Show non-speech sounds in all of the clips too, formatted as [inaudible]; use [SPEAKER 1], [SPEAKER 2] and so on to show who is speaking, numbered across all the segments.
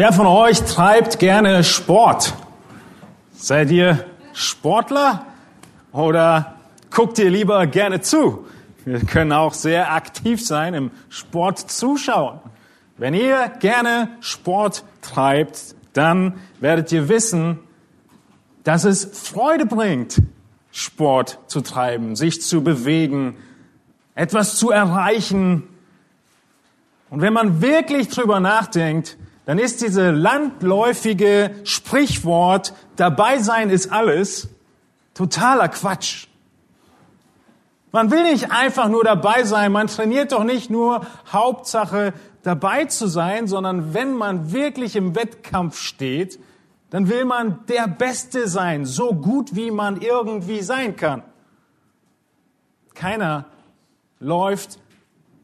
[SPEAKER 1] Wer von euch treibt gerne Sport? Seid ihr Sportler oder guckt ihr lieber gerne zu? Wir können auch sehr aktiv sein im Sport zuschauen. Wenn ihr gerne Sport treibt, dann werdet ihr wissen, dass es Freude bringt, Sport zu treiben, sich zu bewegen, etwas zu erreichen. Und wenn man wirklich drüber nachdenkt, dann ist diese landläufige Sprichwort, dabei sein ist alles, totaler Quatsch. Man will nicht einfach nur dabei sein, man trainiert doch nicht nur Hauptsache dabei zu sein, sondern wenn man wirklich im Wettkampf steht, dann will man der Beste sein, so gut wie man irgendwie sein kann. Keiner läuft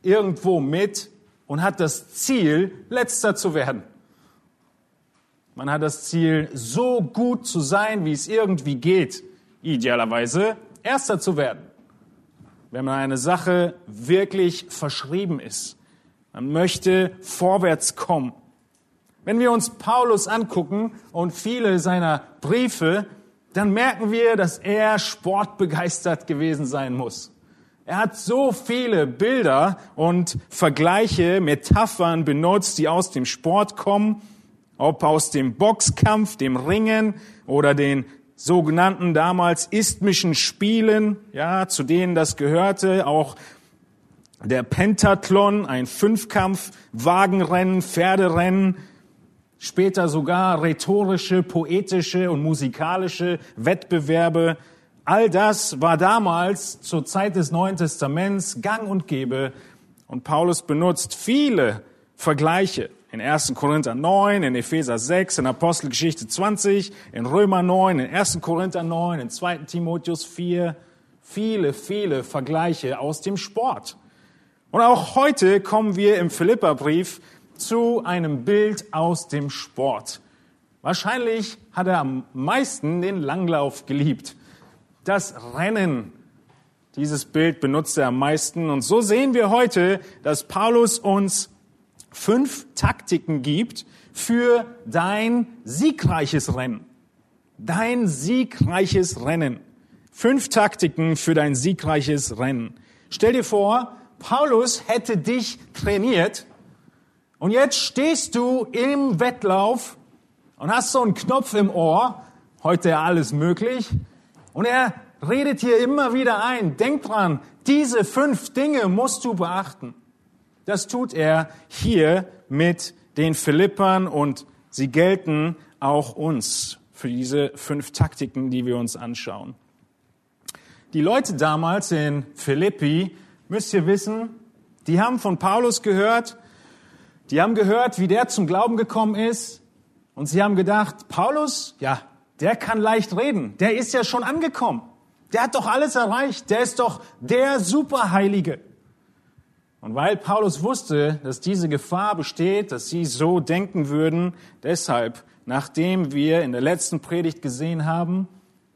[SPEAKER 1] irgendwo mit und hat das Ziel, letzter zu werden. Man hat das Ziel, so gut zu sein, wie es irgendwie geht, idealerweise erster zu werden. Wenn man eine Sache wirklich verschrieben ist. Man möchte vorwärts kommen. Wenn wir uns Paulus angucken und viele seiner Briefe, dann merken wir, dass er sportbegeistert gewesen sein muss. Er hat so viele Bilder und Vergleiche, Metaphern benutzt, die aus dem Sport kommen ob aus dem Boxkampf, dem Ringen oder den sogenannten damals isthmischen Spielen, ja, zu denen das gehörte, auch der Pentathlon, ein Fünfkampf, Wagenrennen, Pferderennen, später sogar rhetorische, poetische und musikalische Wettbewerbe. All das war damals zur Zeit des Neuen Testaments gang und gäbe und Paulus benutzt viele Vergleiche in 1. Korinther 9, in Epheser 6, in Apostelgeschichte 20, in Römer 9, in 1. Korinther 9, in 2. Timotheus 4. Viele, viele Vergleiche aus dem Sport. Und auch heute kommen wir im Philipperbrief zu einem Bild aus dem Sport. Wahrscheinlich hat er am meisten den Langlauf geliebt. Das Rennen. Dieses Bild benutzt er am meisten. Und so sehen wir heute, dass Paulus uns fünf Taktiken gibt für dein siegreiches Rennen. Dein siegreiches Rennen. Fünf Taktiken für dein siegreiches Rennen. Stell dir vor, Paulus hätte dich trainiert und jetzt stehst du im Wettlauf und hast so einen Knopf im Ohr, heute alles möglich, und er redet hier immer wieder ein, denk dran, diese fünf Dinge musst du beachten. Das tut er hier mit den Philippern und sie gelten auch uns für diese fünf Taktiken, die wir uns anschauen. Die Leute damals in Philippi, müsst ihr wissen, die haben von Paulus gehört, die haben gehört, wie der zum Glauben gekommen ist und sie haben gedacht, Paulus, ja, der kann leicht reden, der ist ja schon angekommen, der hat doch alles erreicht, der ist doch der Superheilige. Und weil Paulus wusste, dass diese Gefahr besteht, dass sie so denken würden, deshalb, nachdem wir in der letzten Predigt gesehen haben,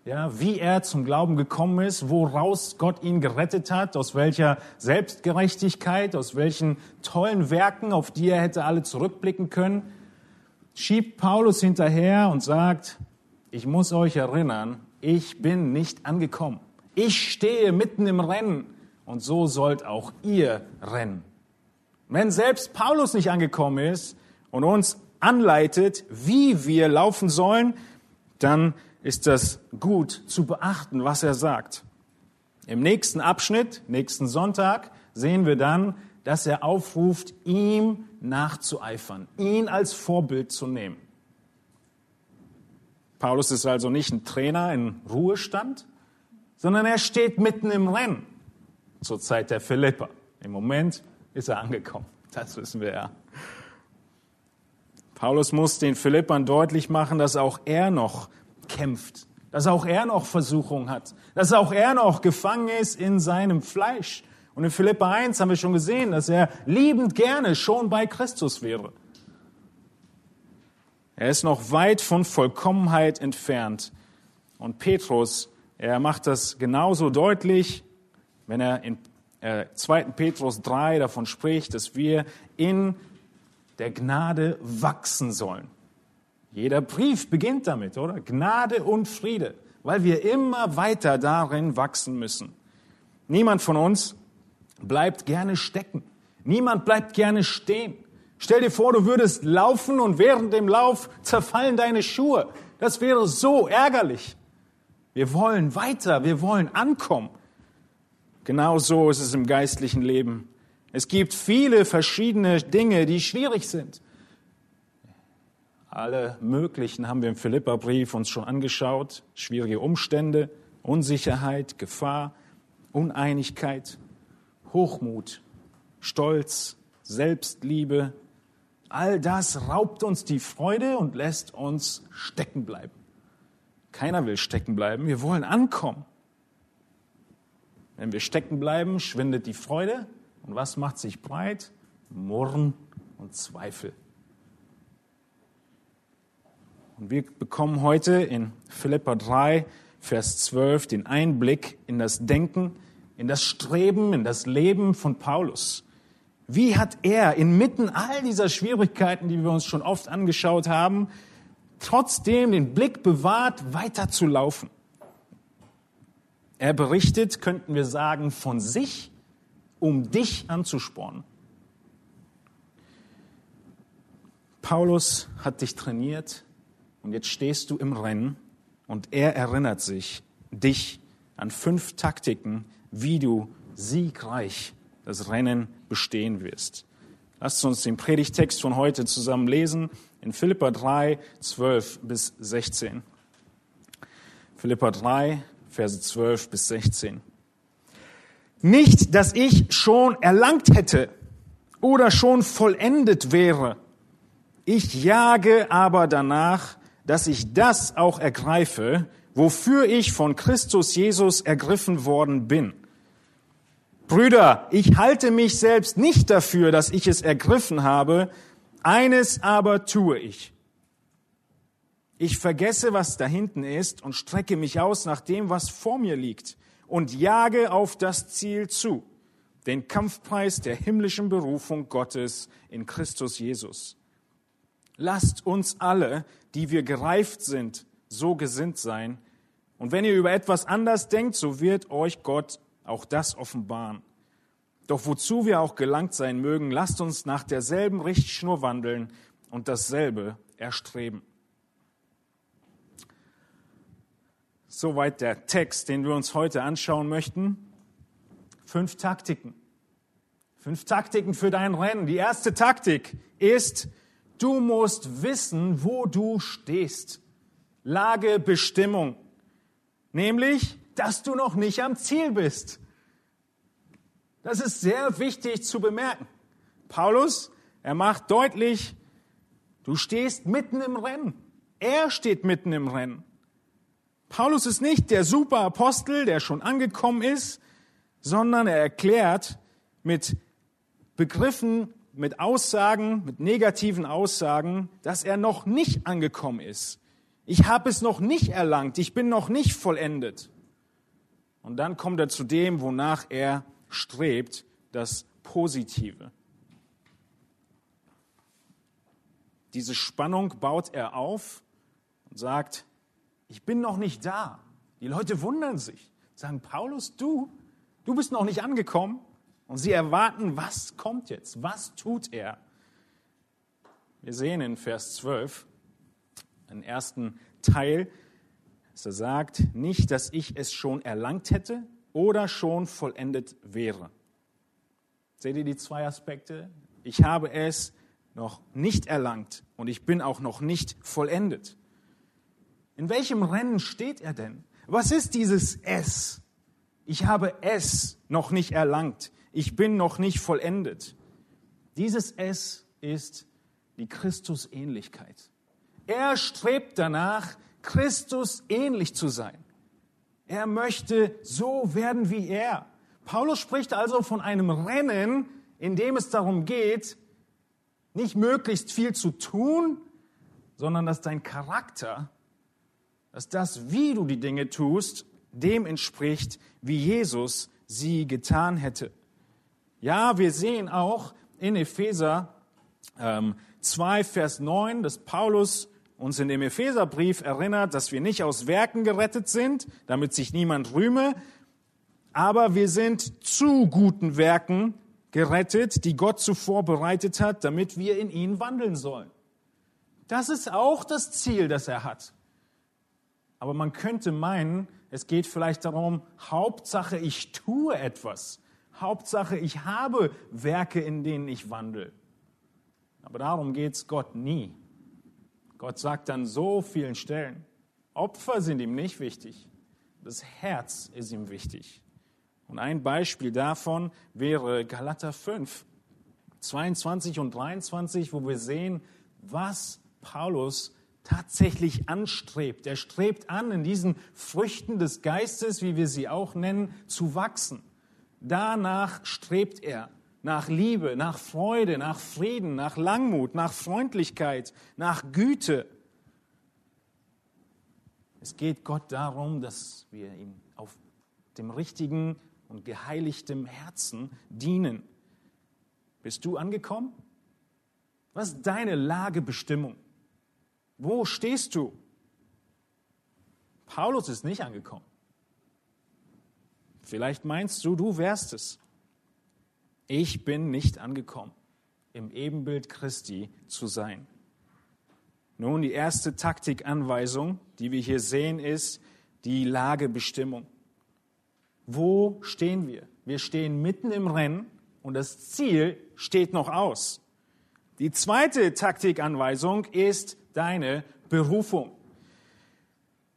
[SPEAKER 1] ja, wie er zum Glauben gekommen ist, woraus Gott ihn gerettet hat, aus welcher Selbstgerechtigkeit, aus welchen tollen Werken, auf die er hätte alle zurückblicken können, schiebt Paulus hinterher und sagt, ich muss euch erinnern, ich bin nicht angekommen. Ich stehe mitten im Rennen und so sollt auch ihr rennen. Wenn selbst Paulus nicht angekommen ist und uns anleitet, wie wir laufen sollen, dann ist das gut zu beachten, was er sagt. Im nächsten Abschnitt, nächsten Sonntag, sehen wir dann, dass er aufruft, ihm nachzueifern, ihn als Vorbild zu nehmen. Paulus ist also nicht ein Trainer in Ruhestand, sondern er steht mitten im Rennen zur Zeit der Philipper. Im Moment ist er angekommen. Das wissen wir ja. Paulus muss den Philippern deutlich machen, dass auch er noch kämpft, dass auch er noch Versuchung hat, dass auch er noch gefangen ist in seinem Fleisch. Und in Philippa 1 haben wir schon gesehen, dass er liebend gerne schon bei Christus wäre. Er ist noch weit von Vollkommenheit entfernt. Und Petrus, er macht das genauso deutlich, wenn er in 2. Äh, Petrus 3 davon spricht, dass wir in der Gnade wachsen sollen. Jeder Brief beginnt damit, oder? Gnade und Friede, weil wir immer weiter darin wachsen müssen. Niemand von uns bleibt gerne stecken. Niemand bleibt gerne stehen. Stell dir vor, du würdest laufen und während dem Lauf zerfallen deine Schuhe. Das wäre so ärgerlich. Wir wollen weiter, wir wollen ankommen. Genau so ist es im geistlichen Leben. Es gibt viele verschiedene Dinge, die schwierig sind. Alle möglichen haben wir im Philipperbrief uns schon angeschaut. Schwierige Umstände, Unsicherheit, Gefahr, Uneinigkeit, Hochmut, Stolz, Selbstliebe. All das raubt uns die Freude und lässt uns stecken bleiben. Keiner will stecken bleiben. Wir wollen ankommen. Wenn wir stecken bleiben, schwindet die Freude. Und was macht sich breit? Murren und Zweifel. Und wir bekommen heute in Philippa 3, Vers 12 den Einblick in das Denken, in das Streben, in das Leben von Paulus. Wie hat er inmitten all dieser Schwierigkeiten, die wir uns schon oft angeschaut haben, trotzdem den Blick bewahrt, weiterzulaufen? Er berichtet, könnten wir sagen, von sich, um dich anzuspornen. Paulus hat dich trainiert und jetzt stehst du im Rennen und er erinnert sich, dich an fünf Taktiken, wie du siegreich das Rennen bestehen wirst. Lasst uns den Predigtext von heute zusammen lesen in Philippa 3, 12 bis 16. Philippa 3, Verse 12 bis 16. Nicht, dass ich schon erlangt hätte oder schon vollendet wäre. Ich jage aber danach, dass ich das auch ergreife, wofür ich von Christus Jesus ergriffen worden bin. Brüder, ich halte mich selbst nicht dafür, dass ich es ergriffen habe, eines aber tue ich ich vergesse, was da hinten ist und strecke mich aus nach dem, was vor mir liegt und jage auf das Ziel zu, den Kampfpreis der himmlischen Berufung Gottes in Christus Jesus. Lasst uns alle, die wir gereift sind, so gesinnt sein. Und wenn ihr über etwas anders denkt, so wird euch Gott auch das offenbaren. Doch wozu wir auch gelangt sein mögen, lasst uns nach derselben Richtschnur wandeln und dasselbe erstreben. Soweit der Text, den wir uns heute anschauen möchten. Fünf Taktiken. Fünf Taktiken für dein Rennen. Die erste Taktik ist, du musst wissen, wo du stehst. Lage, Bestimmung. Nämlich, dass du noch nicht am Ziel bist. Das ist sehr wichtig zu bemerken. Paulus, er macht deutlich, du stehst mitten im Rennen. Er steht mitten im Rennen. Paulus ist nicht der Superapostel, der schon angekommen ist, sondern er erklärt mit Begriffen, mit Aussagen, mit negativen Aussagen, dass er noch nicht angekommen ist. Ich habe es noch nicht erlangt, ich bin noch nicht vollendet. Und dann kommt er zu dem, wonach er strebt, das Positive. Diese Spannung baut er auf und sagt, ich bin noch nicht da. Die Leute wundern sich, sagen, Paulus, du, du bist noch nicht angekommen. Und sie erwarten, was kommt jetzt? Was tut er? Wir sehen in Vers 12 einen ersten Teil, dass er sagt, nicht, dass ich es schon erlangt hätte oder schon vollendet wäre. Seht ihr die zwei Aspekte? Ich habe es noch nicht erlangt und ich bin auch noch nicht vollendet. In welchem Rennen steht er denn? Was ist dieses S? Ich habe es noch nicht erlangt. Ich bin noch nicht vollendet. Dieses S ist die Christusähnlichkeit. Er strebt danach, Christus ähnlich zu sein. Er möchte so werden wie er. Paulus spricht also von einem Rennen, in dem es darum geht, nicht möglichst viel zu tun, sondern dass dein Charakter, dass das, wie du die Dinge tust, dem entspricht, wie Jesus sie getan hätte. Ja, wir sehen auch in Epheser ähm, 2, Vers 9, dass Paulus uns in dem Epheserbrief erinnert, dass wir nicht aus Werken gerettet sind, damit sich niemand rühme, aber wir sind zu guten Werken gerettet, die Gott zuvor bereitet hat, damit wir in ihnen wandeln sollen. Das ist auch das Ziel, das er hat. Aber man könnte meinen, es geht vielleicht darum, Hauptsache ich tue etwas. Hauptsache ich habe Werke, in denen ich wandle. Aber darum geht es Gott nie. Gott sagt an so vielen Stellen, Opfer sind ihm nicht wichtig. Das Herz ist ihm wichtig. Und ein Beispiel davon wäre Galater 5, 22 und 23, wo wir sehen, was Paulus tatsächlich anstrebt. Er strebt an, in diesen Früchten des Geistes, wie wir sie auch nennen, zu wachsen. Danach strebt er nach Liebe, nach Freude, nach Frieden, nach Langmut, nach Freundlichkeit, nach Güte. Es geht Gott darum, dass wir ihm auf dem richtigen und geheiligtem Herzen dienen. Bist du angekommen? Was ist deine Lagebestimmung? Wo stehst du? Paulus ist nicht angekommen. Vielleicht meinst du, du wärst es. Ich bin nicht angekommen, im Ebenbild Christi zu sein. Nun, die erste Taktikanweisung, die wir hier sehen, ist die Lagebestimmung. Wo stehen wir? Wir stehen mitten im Rennen und das Ziel steht noch aus. Die zweite Taktikanweisung ist deine Berufung.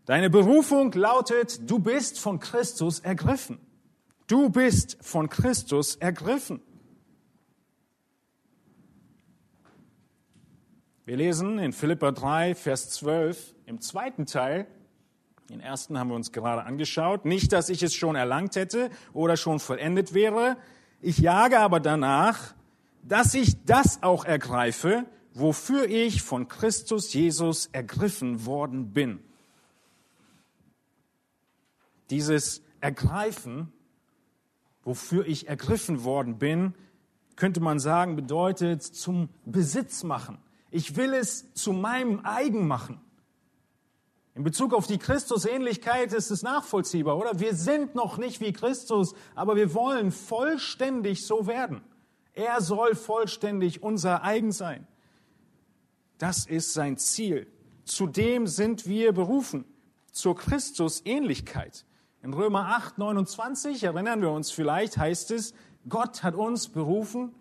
[SPEAKER 1] Deine Berufung lautet, du bist von Christus ergriffen. Du bist von Christus ergriffen. Wir lesen in Philippa 3, Vers 12 im zweiten Teil, den ersten haben wir uns gerade angeschaut, nicht, dass ich es schon erlangt hätte oder schon vollendet wäre, ich jage aber danach, dass ich das auch ergreife, wofür ich von Christus Jesus ergriffen worden bin. Dieses Ergreifen, wofür ich ergriffen worden bin, könnte man sagen, bedeutet zum Besitz machen. Ich will es zu meinem eigen machen. In Bezug auf die Christusähnlichkeit ist es nachvollziehbar, oder? Wir sind noch nicht wie Christus, aber wir wollen vollständig so werden. Er soll vollständig unser eigen sein. Das ist sein Ziel. Zudem sind wir berufen zur Christusähnlichkeit. In Römer 8, 29 erinnern wir uns vielleicht, heißt es, Gott hat uns berufen,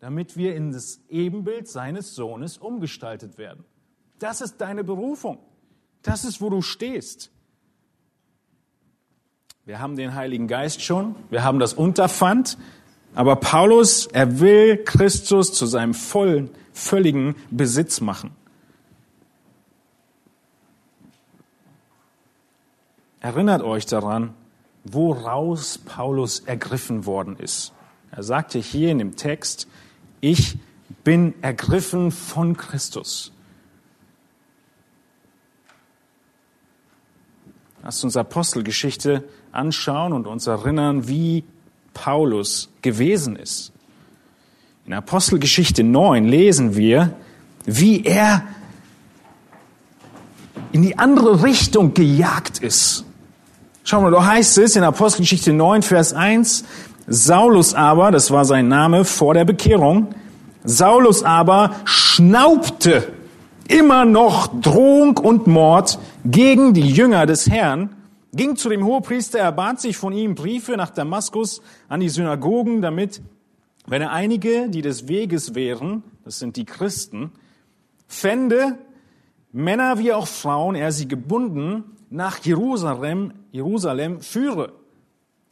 [SPEAKER 1] damit wir in das Ebenbild seines Sohnes umgestaltet werden. Das ist deine Berufung. Das ist, wo du stehst. Wir haben den Heiligen Geist schon, wir haben das Unterpfand, aber Paulus, er will Christus zu seinem vollen, völligen Besitz machen. Erinnert euch daran, woraus Paulus ergriffen worden ist. Er sagte hier in dem Text, ich bin ergriffen von Christus. Lasst uns Apostelgeschichte anschauen und uns erinnern, wie Paulus gewesen ist. In Apostelgeschichte 9 lesen wir, wie er in die andere Richtung gejagt ist. Schauen wir, da heißt es in Apostelgeschichte 9, Vers 1, Saulus aber, das war sein Name vor der Bekehrung, Saulus aber schnaubte immer noch Drohung und Mord gegen die Jünger des Herrn ging zu dem Hohepriester, er bat sich von ihm Briefe nach Damaskus an die Synagogen, damit, wenn er einige, die des Weges wären, das sind die Christen, fände, Männer wie auch Frauen, er sie gebunden nach Jerusalem, Jerusalem führe.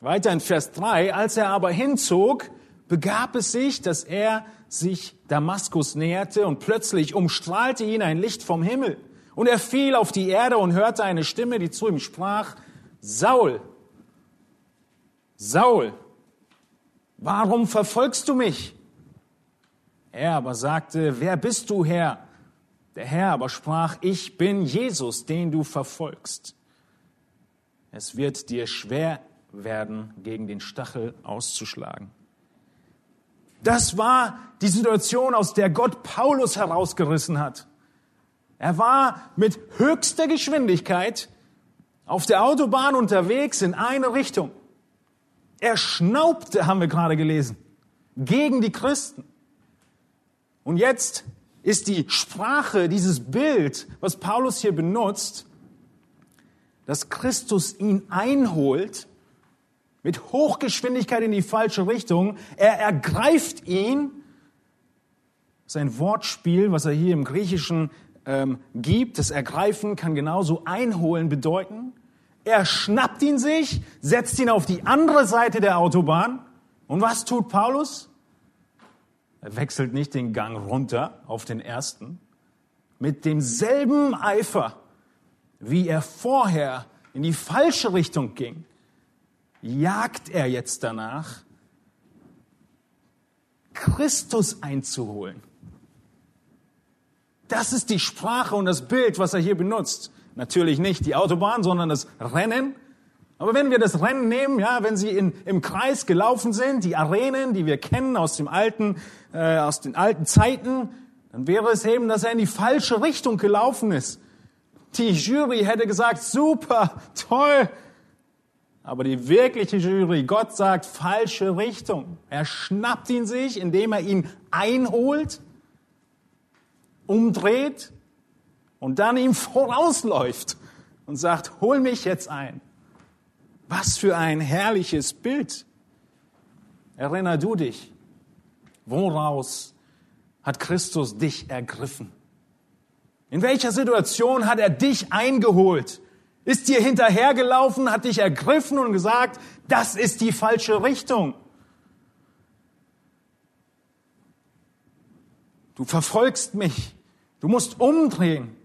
[SPEAKER 1] Weiter in Vers 3, als er aber hinzog, begab es sich, dass er sich Damaskus näherte und plötzlich umstrahlte ihn ein Licht vom Himmel. Und er fiel auf die Erde und hörte eine Stimme, die zu ihm sprach, Saul, Saul, warum verfolgst du mich? Er aber sagte, wer bist du, Herr? Der Herr aber sprach, ich bin Jesus, den du verfolgst. Es wird dir schwer werden, gegen den Stachel auszuschlagen. Das war die Situation, aus der Gott Paulus herausgerissen hat. Er war mit höchster Geschwindigkeit auf der Autobahn unterwegs in eine Richtung. Er schnaubte, haben wir gerade gelesen, gegen die Christen. Und jetzt ist die Sprache, dieses Bild, was Paulus hier benutzt, dass Christus ihn einholt mit Hochgeschwindigkeit in die falsche Richtung. Er ergreift ihn. Sein Wortspiel, was er hier im Griechischen ähm, gibt, das Ergreifen kann genauso einholen bedeuten. Er schnappt ihn sich, setzt ihn auf die andere Seite der Autobahn. Und was tut Paulus? Er wechselt nicht den Gang runter auf den ersten. Mit demselben Eifer, wie er vorher in die falsche Richtung ging, jagt er jetzt danach, Christus einzuholen. Das ist die Sprache und das Bild, was er hier benutzt. Natürlich nicht die Autobahn, sondern das Rennen. Aber wenn wir das Rennen nehmen, ja, wenn sie in, im Kreis gelaufen sind, die Arenen, die wir kennen aus dem alten, äh, aus den alten Zeiten, dann wäre es eben, dass er in die falsche Richtung gelaufen ist. Die Jury hätte gesagt, super, toll. Aber die wirkliche Jury, Gott sagt, falsche Richtung. Er schnappt ihn sich, indem er ihn einholt, umdreht und dann ihm vorausläuft und sagt, hol mich jetzt ein. Was für ein herrliches Bild. Erinner du dich, woraus hat Christus dich ergriffen? In welcher Situation hat er dich eingeholt? Ist dir hinterhergelaufen, hat dich ergriffen und gesagt, das ist die falsche Richtung. Du verfolgst mich. Du musst umdrehen.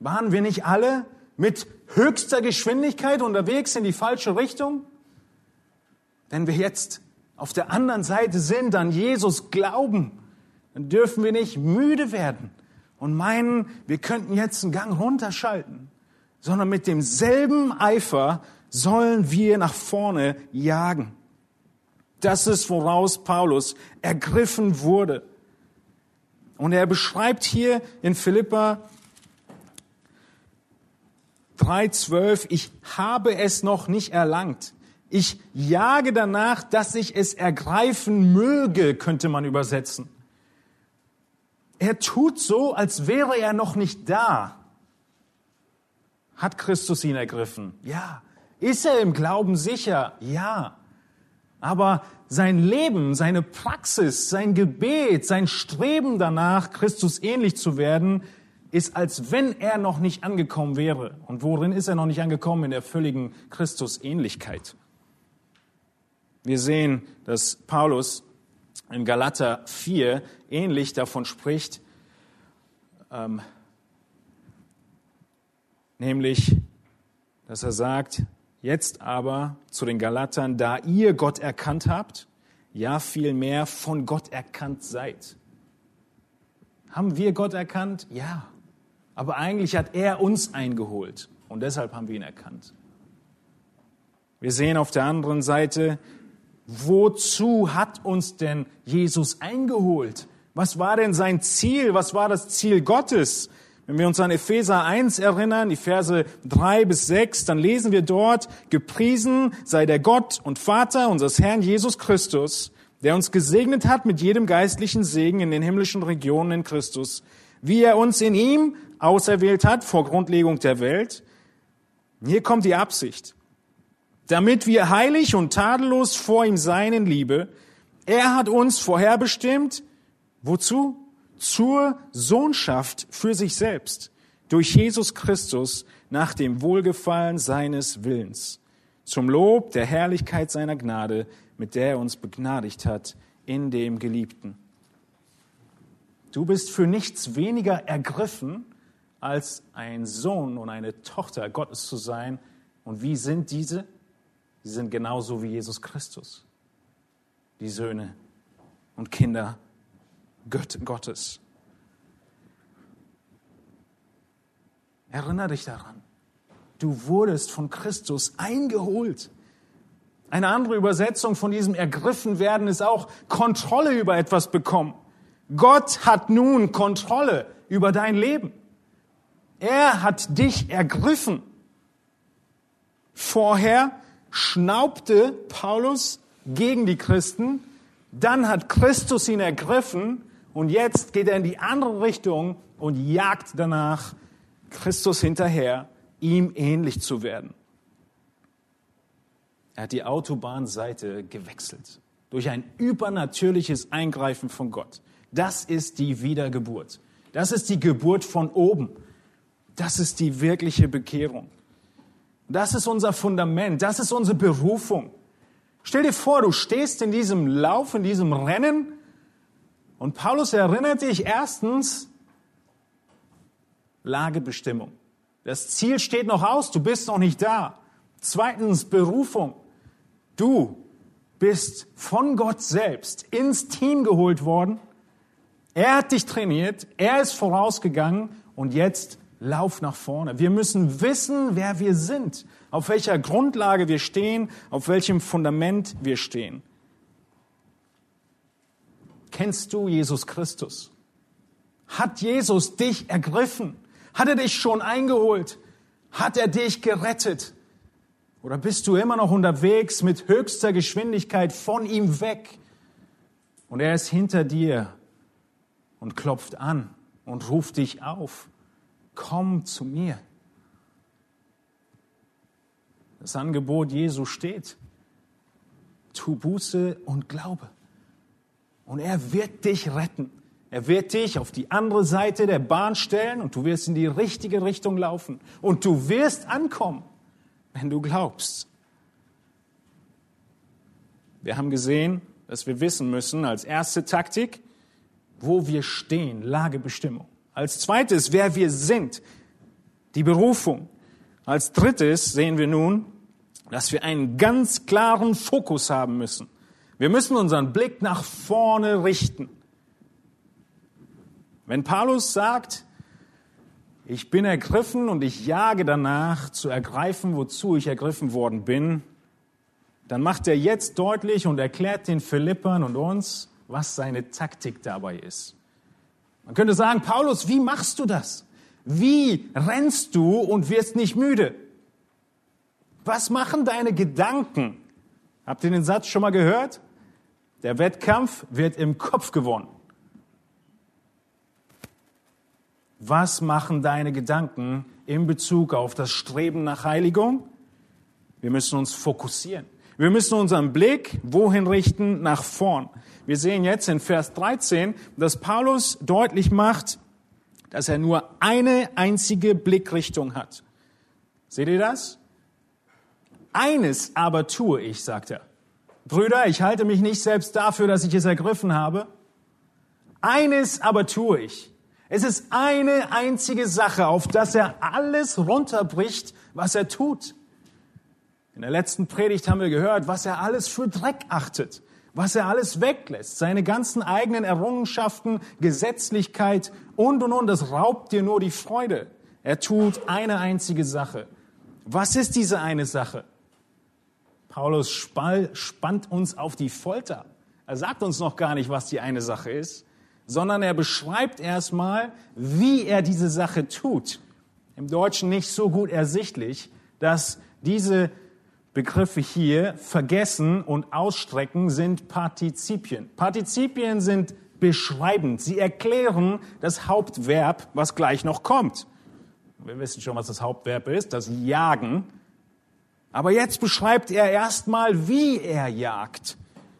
[SPEAKER 1] Waren wir nicht alle mit höchster Geschwindigkeit unterwegs in die falsche Richtung? Wenn wir jetzt auf der anderen Seite sind, an Jesus glauben, dann dürfen wir nicht müde werden und meinen, wir könnten jetzt einen Gang runterschalten, sondern mit demselben Eifer sollen wir nach vorne jagen. Das ist, woraus Paulus ergriffen wurde. Und er beschreibt hier in Philippa 3.12, ich habe es noch nicht erlangt. Ich jage danach, dass ich es ergreifen möge, könnte man übersetzen. Er tut so, als wäre er noch nicht da. Hat Christus ihn ergriffen? Ja. Ist er im Glauben sicher? Ja. Aber sein Leben, seine Praxis, sein Gebet, sein Streben danach, Christus ähnlich zu werden, ist, als wenn er noch nicht angekommen wäre. Und worin ist er noch nicht angekommen? In der völligen Christusähnlichkeit. Wir sehen, dass Paulus in Galater 4 ähnlich davon spricht, ähm, nämlich, dass er sagt, jetzt aber zu den Galatern, da ihr Gott erkannt habt, ja vielmehr von Gott erkannt seid. Haben wir Gott erkannt? Ja. Aber eigentlich hat er uns eingeholt und deshalb haben wir ihn erkannt. Wir sehen auf der anderen Seite, wozu hat uns denn Jesus eingeholt? Was war denn sein Ziel? Was war das Ziel Gottes? Wenn wir uns an Epheser 1 erinnern, die Verse 3 bis 6, dann lesen wir dort, gepriesen sei der Gott und Vater unseres Herrn Jesus Christus, der uns gesegnet hat mit jedem geistlichen Segen in den himmlischen Regionen in Christus, wie er uns in ihm auserwählt hat vor Grundlegung der Welt. Hier kommt die Absicht. Damit wir heilig und tadellos vor ihm sein in Liebe. Er hat uns vorherbestimmt. Wozu? Zur Sohnschaft für sich selbst. Durch Jesus Christus nach dem Wohlgefallen seines Willens. Zum Lob der Herrlichkeit seiner Gnade, mit der er uns begnadigt hat in dem Geliebten. Du bist für nichts weniger ergriffen, als ein Sohn und eine Tochter Gottes zu sein. Und wie sind diese? Sie sind genauso wie Jesus Christus, die Söhne und Kinder Gottes. Erinnere dich daran. Du wurdest von Christus eingeholt. Eine andere Übersetzung von diesem ergriffen werden ist auch Kontrolle über etwas bekommen. Gott hat nun Kontrolle über dein Leben. Er hat dich ergriffen. Vorher schnaubte Paulus gegen die Christen, dann hat Christus ihn ergriffen und jetzt geht er in die andere Richtung und jagt danach Christus hinterher, ihm ähnlich zu werden. Er hat die Autobahnseite gewechselt durch ein übernatürliches Eingreifen von Gott. Das ist die Wiedergeburt. Das ist die Geburt von oben. Das ist die wirkliche Bekehrung. Das ist unser Fundament. Das ist unsere Berufung. Stell dir vor, du stehst in diesem Lauf, in diesem Rennen und Paulus erinnert dich erstens, Lagebestimmung. Das Ziel steht noch aus, du bist noch nicht da. Zweitens Berufung. Du bist von Gott selbst ins Team geholt worden. Er hat dich trainiert, er ist vorausgegangen und jetzt lauf nach vorne. Wir müssen wissen, wer wir sind, auf welcher Grundlage wir stehen, auf welchem Fundament wir stehen. Kennst du Jesus Christus? Hat Jesus dich ergriffen? Hat er dich schon eingeholt? Hat er dich gerettet? Oder bist du immer noch unterwegs mit höchster Geschwindigkeit von ihm weg? Und er ist hinter dir und klopft an und ruft dich auf. Komm zu mir. Das Angebot Jesu steht. Tu Buße und Glaube. Und er wird dich retten. Er wird dich auf die andere Seite der Bahn stellen und du wirst in die richtige Richtung laufen. Und du wirst ankommen, wenn du glaubst. Wir haben gesehen, dass wir wissen müssen als erste Taktik, wo wir stehen, Lagebestimmung. Als zweites, wer wir sind, die Berufung. Als drittes sehen wir nun, dass wir einen ganz klaren Fokus haben müssen. Wir müssen unseren Blick nach vorne richten. Wenn Paulus sagt, ich bin ergriffen und ich jage danach zu ergreifen, wozu ich ergriffen worden bin, dann macht er jetzt deutlich und erklärt den Philippern und uns, was seine Taktik dabei ist. Man könnte sagen, Paulus, wie machst du das? Wie rennst du und wirst nicht müde? Was machen deine Gedanken? Habt ihr den Satz schon mal gehört? Der Wettkampf wird im Kopf gewonnen. Was machen deine Gedanken in Bezug auf das Streben nach Heiligung? Wir müssen uns fokussieren. Wir müssen unseren Blick wohin richten? Nach vorn. Wir sehen jetzt in Vers 13, dass Paulus deutlich macht, dass er nur eine einzige Blickrichtung hat. Seht ihr das? Eines aber tue ich, sagt er. Brüder, ich halte mich nicht selbst dafür, dass ich es ergriffen habe. Eines aber tue ich. Es ist eine einzige Sache, auf das er alles runterbricht, was er tut. In der letzten Predigt haben wir gehört, was er alles für Dreck achtet, was er alles weglässt, seine ganzen eigenen Errungenschaften, Gesetzlichkeit und und und, das raubt dir nur die Freude. Er tut eine einzige Sache. Was ist diese eine Sache? Paulus spannt uns auf die Folter. Er sagt uns noch gar nicht, was die eine Sache ist sondern er beschreibt erstmal, wie er diese Sache tut. Im Deutschen nicht so gut ersichtlich, dass diese Begriffe hier vergessen und ausstrecken sind Partizipien. Partizipien sind beschreibend. Sie erklären das Hauptverb, was gleich noch kommt. Wir wissen schon, was das Hauptverb ist, das Jagen. Aber jetzt beschreibt er erstmal, wie er jagt.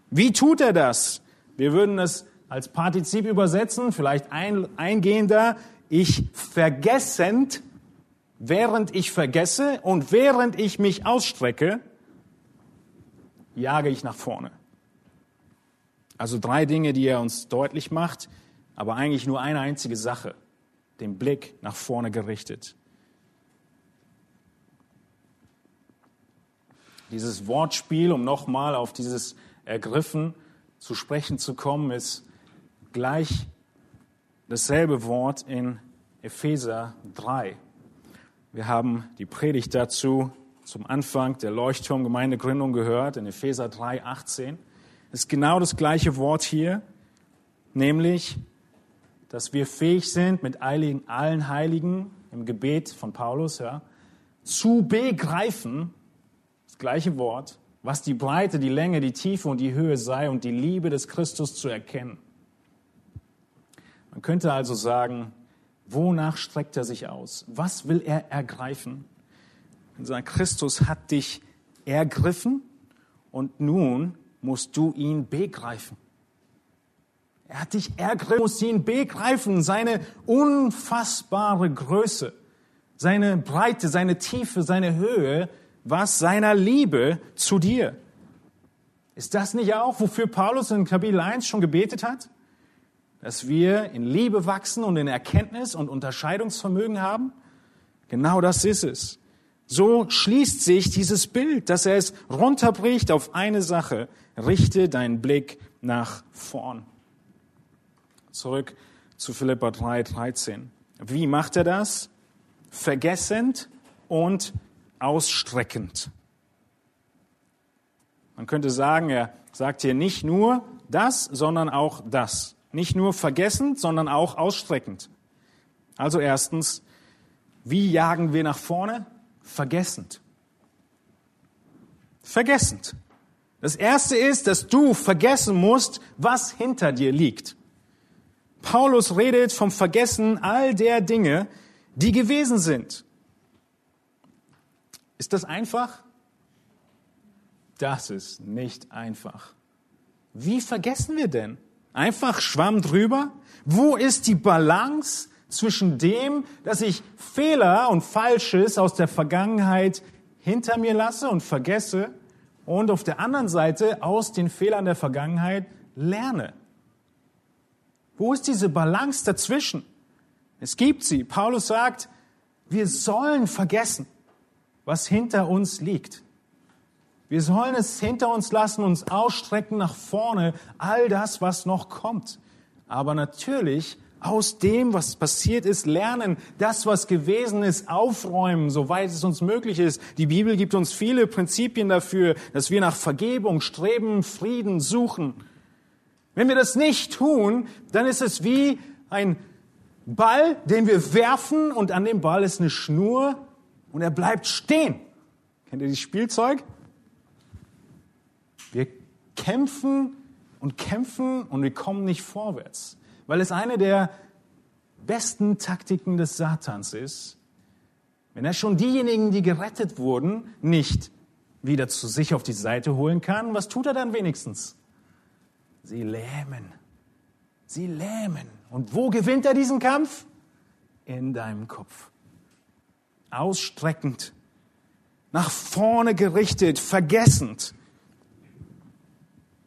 [SPEAKER 1] Wie tut er das? Wir würden es als Partizip übersetzen, vielleicht ein, eingehender, ich vergessend, während ich vergesse und während ich mich ausstrecke, jage ich nach vorne. Also drei Dinge, die er uns deutlich macht, aber eigentlich nur eine einzige Sache, den Blick nach vorne gerichtet. Dieses Wortspiel, um nochmal auf dieses Ergriffen zu sprechen zu kommen, ist gleich dasselbe Wort in Epheser 3. Wir haben die Predigt dazu zum Anfang der Leuchtturmgemeindegründung gehört, in Epheser 3, 18. Es ist genau das gleiche Wort hier, nämlich, dass wir fähig sind, mit allen Heiligen im Gebet von Paulus ja, zu begreifen, das gleiche Wort, was die Breite, die Länge, die Tiefe und die Höhe sei und die Liebe des Christus zu erkennen. Man könnte also sagen, wonach streckt er sich aus? Was will er ergreifen? Und sagen, Christus hat dich ergriffen und nun musst du ihn begreifen. Er hat dich ergriffen, musst ihn begreifen, seine unfassbare Größe, seine Breite, seine Tiefe, seine Höhe, was seiner Liebe zu dir. Ist das nicht auch, wofür Paulus in Kapitel 1 schon gebetet hat? Dass wir in Liebe wachsen und in Erkenntnis und Unterscheidungsvermögen haben? Genau das ist es. So schließt sich dieses Bild, dass er es runterbricht auf eine Sache. Richte deinen Blick nach vorn. Zurück zu Philippa 3, 13. Wie macht er das? Vergessend und ausstreckend. Man könnte sagen, er sagt hier nicht nur das, sondern auch das. Nicht nur vergessend, sondern auch ausstreckend. Also erstens, wie jagen wir nach vorne? Vergessend. Vergessend. Das erste ist, dass du vergessen musst, was hinter dir liegt. Paulus redet vom Vergessen all der Dinge, die gewesen sind. Ist das einfach? Das ist nicht einfach. Wie vergessen wir denn? Einfach Schwamm drüber? Wo ist die Balance zwischen dem, dass ich Fehler und Falsches aus der Vergangenheit hinter mir lasse und vergesse und auf der anderen Seite aus den Fehlern der Vergangenheit lerne? Wo ist diese Balance dazwischen? Es gibt sie. Paulus sagt, wir sollen vergessen was hinter uns liegt. Wir sollen es hinter uns lassen, uns ausstrecken nach vorne, all das, was noch kommt. Aber natürlich aus dem, was passiert ist, lernen, das, was gewesen ist, aufräumen, soweit es uns möglich ist. Die Bibel gibt uns viele Prinzipien dafür, dass wir nach Vergebung streben, Frieden suchen. Wenn wir das nicht tun, dann ist es wie ein Ball, den wir werfen und an dem Ball ist eine Schnur und er bleibt stehen. Kennt ihr dieses Spielzeug? Wir kämpfen und kämpfen und wir kommen nicht vorwärts, weil es eine der besten Taktiken des Satans ist, wenn er schon diejenigen, die gerettet wurden, nicht wieder zu sich auf die Seite holen kann, was tut er dann wenigstens? Sie lähmen. Sie lähmen. Und wo gewinnt er diesen Kampf? In deinem Kopf ausstreckend, nach vorne gerichtet, vergessend.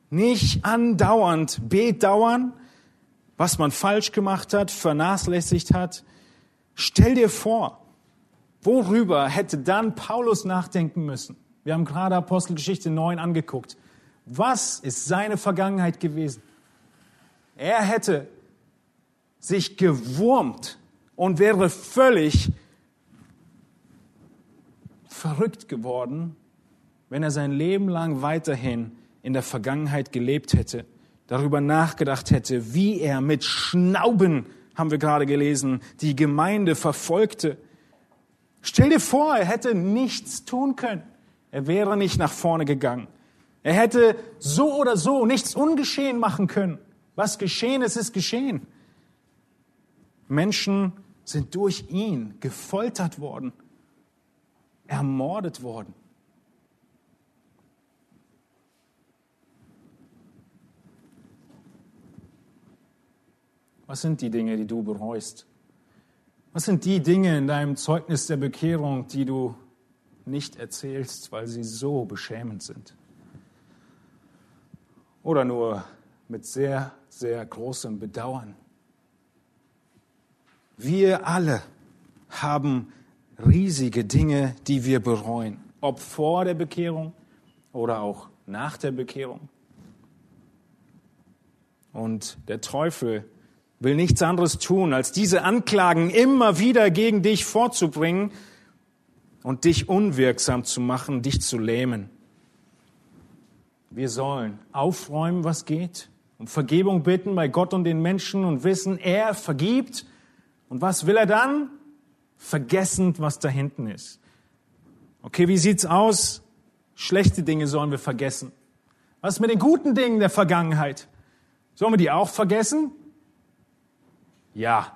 [SPEAKER 1] Nicht andauernd bedauern, was man falsch gemacht hat, vernachlässigt hat. Stell dir vor, worüber hätte dann Paulus nachdenken müssen? Wir haben gerade Apostelgeschichte 9 angeguckt. Was ist seine Vergangenheit gewesen? Er hätte sich gewurmt und wäre völlig verrückt geworden, wenn er sein Leben lang weiterhin in der Vergangenheit gelebt hätte, darüber nachgedacht hätte, wie er mit Schnauben, haben wir gerade gelesen, die Gemeinde verfolgte. Stell dir vor, er hätte nichts tun können. Er wäre nicht nach vorne gegangen. Er hätte so oder so nichts ungeschehen machen können. Was geschehen ist, ist geschehen. Menschen sind durch ihn gefoltert worden ermordet worden. Was sind die Dinge, die du bereust? Was sind die Dinge in deinem Zeugnis der Bekehrung, die du nicht erzählst, weil sie so beschämend sind? Oder nur mit sehr, sehr großem Bedauern. Wir alle haben riesige Dinge, die wir bereuen, ob vor der Bekehrung oder auch nach der Bekehrung. Und der Teufel will nichts anderes tun, als diese Anklagen immer wieder gegen dich vorzubringen und dich unwirksam zu machen, dich zu lähmen. Wir sollen aufräumen, was geht, um Vergebung bitten bei Gott und den Menschen und wissen, er vergibt. Und was will er dann? Vergessend, was da hinten ist. Okay, wie sieht's aus? Schlechte Dinge sollen wir vergessen. Was mit den guten Dingen der Vergangenheit? Sollen wir die auch vergessen? Ja.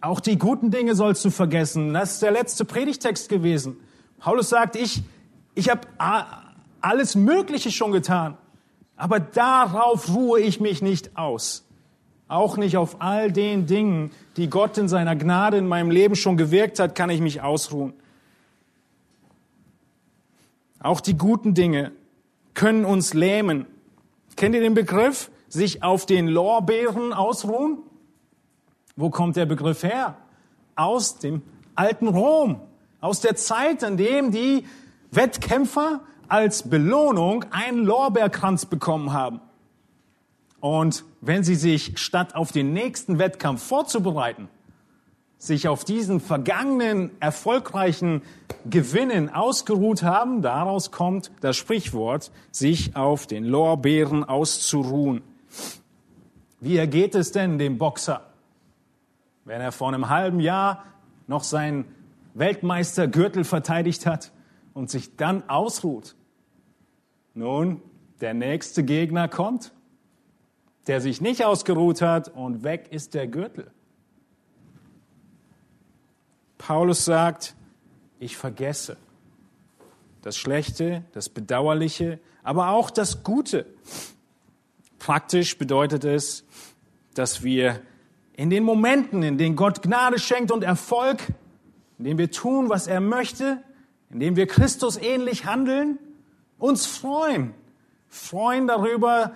[SPEAKER 1] Auch die guten Dinge sollst du vergessen. Das ist der letzte Predigtext gewesen. Paulus sagt, ich, ich habe alles Mögliche schon getan, aber darauf ruhe ich mich nicht aus. Auch nicht auf all den Dingen, die Gott in seiner Gnade in meinem Leben schon gewirkt hat, kann ich mich ausruhen. Auch die guten Dinge können uns lähmen. Kennt ihr den Begriff? Sich auf den Lorbeeren ausruhen? Wo kommt der Begriff her? Aus dem alten Rom. Aus der Zeit, in dem die Wettkämpfer als Belohnung einen Lorbeerkranz bekommen haben. Und wenn sie sich statt auf den nächsten Wettkampf vorzubereiten, sich auf diesen vergangenen erfolgreichen Gewinnen ausgeruht haben, daraus kommt das Sprichwort, sich auf den Lorbeeren auszuruhen. Wie ergeht es denn dem Boxer, wenn er vor einem halben Jahr noch seinen Weltmeistergürtel verteidigt hat und sich dann ausruht? Nun, der nächste Gegner kommt, der sich nicht ausgeruht hat und weg ist der Gürtel. Paulus sagt, ich vergesse das Schlechte, das Bedauerliche, aber auch das Gute. Praktisch bedeutet es, dass wir in den Momenten, in denen Gott Gnade schenkt und Erfolg, in denen wir tun, was er möchte, in denen wir Christus ähnlich handeln, uns freuen. Freuen darüber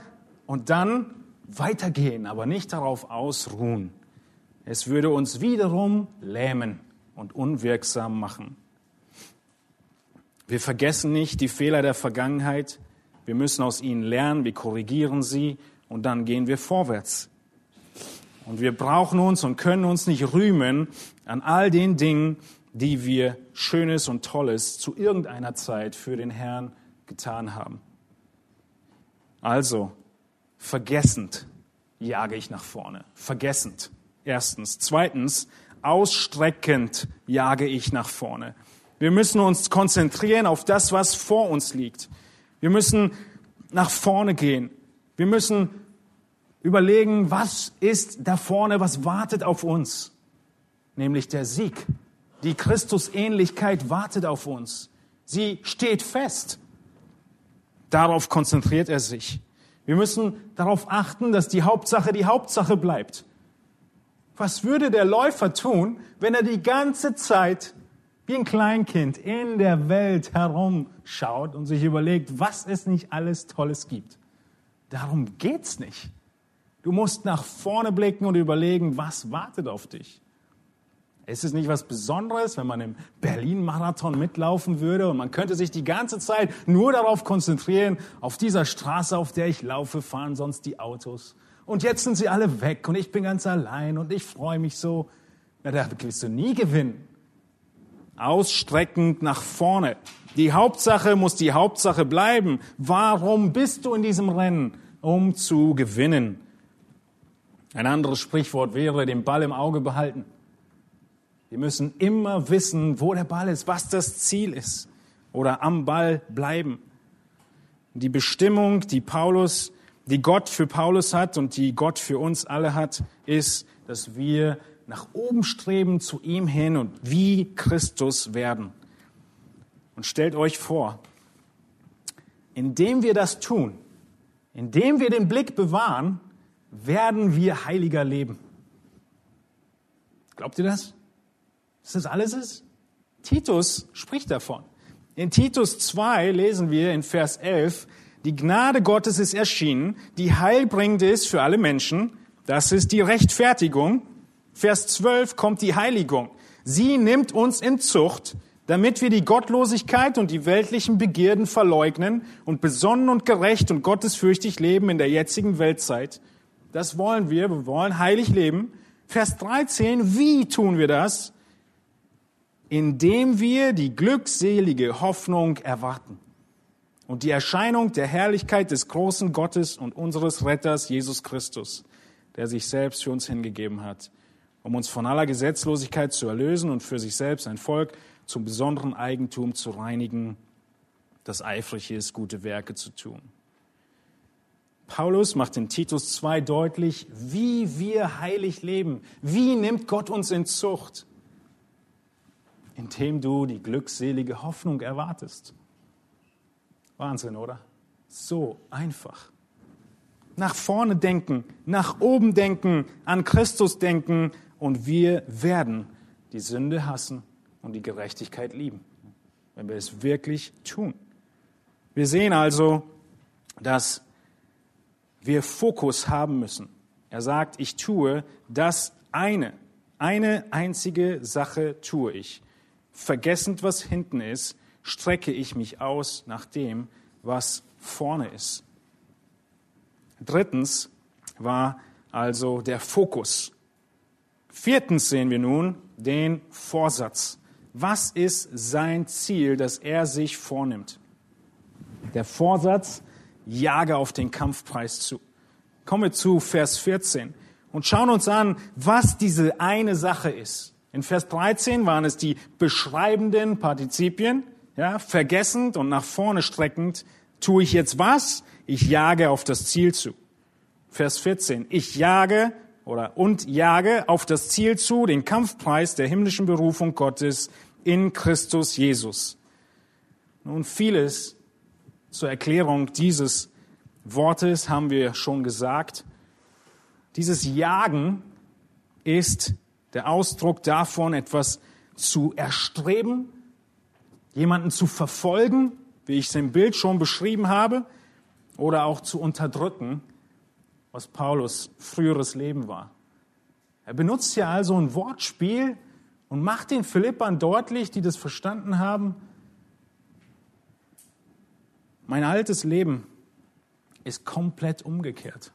[SPEAKER 1] und dann weitergehen, aber nicht darauf ausruhen. Es würde uns wiederum lähmen und unwirksam machen. Wir vergessen nicht die Fehler der Vergangenheit. Wir müssen aus ihnen lernen, wir korrigieren sie und dann gehen wir vorwärts. Und wir brauchen uns und können uns nicht rühmen an all den Dingen, die wir Schönes und Tolles zu irgendeiner Zeit für den Herrn getan haben. Also, vergessend jage ich nach vorne. Vergessend. Erstens. Zweitens, ausstreckend jage ich nach vorne. Wir müssen uns konzentrieren auf das, was vor uns liegt. Wir müssen nach vorne gehen. Wir müssen überlegen, was ist da vorne, was wartet auf uns. Nämlich der Sieg. Die Christusähnlichkeit wartet auf uns. Sie steht fest. Darauf konzentriert er sich. Wir müssen darauf achten, dass die Hauptsache die Hauptsache bleibt. Was würde der Läufer tun, wenn er die ganze Zeit wie ein Kleinkind in der Welt herumschaut und sich überlegt, was es nicht alles Tolles gibt? Darum geht's nicht. Du musst nach vorne blicken und überlegen, was wartet auf dich. Ist es nicht was Besonderes, wenn man im Berlin-Marathon mitlaufen würde und man könnte sich die ganze Zeit nur darauf konzentrieren, auf dieser Straße, auf der ich laufe, fahren sonst die Autos und jetzt sind sie alle weg und ich bin ganz allein und ich freue mich so. Na, da wirst du nie gewinnen. Ausstreckend nach vorne. Die Hauptsache muss die Hauptsache bleiben. Warum bist du in diesem Rennen? Um zu gewinnen. Ein anderes Sprichwort wäre, den Ball im Auge behalten. Wir müssen immer wissen, wo der Ball ist, was das Ziel ist. Oder am Ball bleiben. Die Bestimmung, die Paulus die Gott für Paulus hat und die Gott für uns alle hat, ist, dass wir nach oben streben zu ihm hin und wie Christus werden. Und stellt euch vor, indem wir das tun, indem wir den Blick bewahren, werden wir heiliger leben. Glaubt ihr das? Dass das alles ist? Titus spricht davon. In Titus 2 lesen wir in Vers 11, Die Gnade Gottes ist erschienen, die heilbringend ist für alle Menschen. Das ist die Rechtfertigung. Vers 12 kommt die Heiligung. Sie nimmt uns in Zucht, damit wir die Gottlosigkeit und die weltlichen Begierden verleugnen und besonnen und gerecht und gottesfürchtig leben in der jetzigen Weltzeit. Das wollen wir. Wir wollen heilig leben. Vers 13. Wie tun wir das? Indem wir die glückselige Hoffnung erwarten und die Erscheinung der Herrlichkeit des großen Gottes und unseres Retters Jesus Christus, der sich selbst für uns hingegeben hat, um uns von aller Gesetzlosigkeit zu erlösen und für sich selbst ein Volk zum besonderen Eigentum zu reinigen, das eifrig ist, gute Werke zu tun. Paulus macht in Titus 2 deutlich, wie wir heilig leben. Wie nimmt Gott uns in Zucht? Indem du die glückselige Hoffnung erwartest. Wahnsinn, oder? So einfach. Nach vorne denken, nach oben denken, an Christus denken und wir werden die Sünde hassen und die Gerechtigkeit lieben, wenn wir es wirklich tun. Wir sehen also, dass wir Fokus haben müssen. Er sagt, ich tue das eine, eine einzige Sache tue ich. Vergessend, was hinten ist, strecke ich mich aus nach dem, was vorne ist. Drittens war also der Fokus. Viertens sehen wir nun den Vorsatz. Was ist sein Ziel, das er sich vornimmt? Der Vorsatz, jage auf den Kampfpreis zu. Kommen wir zu Vers 14 und schauen uns an, was diese eine Sache ist. In Vers 13 waren es die beschreibenden Partizipien, ja, vergessend und nach vorne streckend, tue ich jetzt was? Ich jage auf das Ziel zu. Vers 14, ich jage oder und jage auf das Ziel zu, den Kampfpreis der himmlischen Berufung Gottes in Christus Jesus. Nun, vieles zur Erklärung dieses Wortes haben wir schon gesagt. Dieses Jagen ist der Ausdruck davon, etwas zu erstreben, jemanden zu verfolgen, wie ich es im Bild schon beschrieben habe, oder auch zu unterdrücken, was Paulus früheres Leben war. Er benutzt ja also ein Wortspiel und macht den Philippern deutlich, die das verstanden haben, mein altes Leben ist komplett umgekehrt.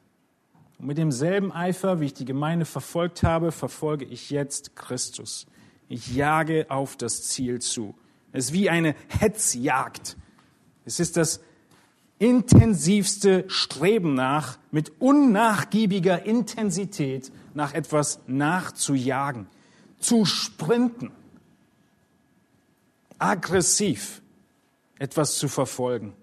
[SPEAKER 1] Und mit demselben Eifer, wie ich die Gemeinde verfolgt habe, verfolge ich jetzt Christus. Ich jage auf das Ziel zu. Es ist wie eine Hetzjagd. Es ist das intensivste Streben nach, mit unnachgiebiger Intensität nach etwas nachzujagen, zu sprinten, aggressiv etwas zu verfolgen.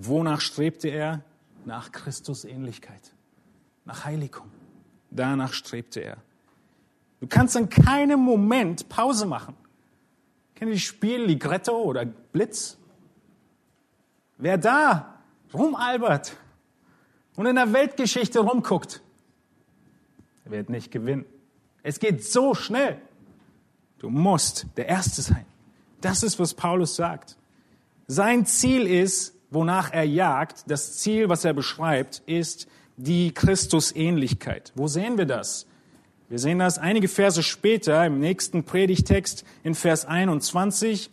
[SPEAKER 1] Wonach strebte er? Nach Christusähnlichkeit, nach Heiligung. Danach strebte er. Du kannst in keinem Moment Pause machen. Kennt ihr die Spiel Ligretto oder Blitz? Wer da rumalbert und in der Weltgeschichte rumguckt, wird nicht gewinnen. Es geht so schnell. Du musst der Erste sein. Das ist, was Paulus sagt. Sein Ziel ist, wonach er jagt, das Ziel, was er beschreibt, ist die Christusähnlichkeit. Wo sehen wir das? Wir sehen das einige Verse später im nächsten Predigtext in Vers 21,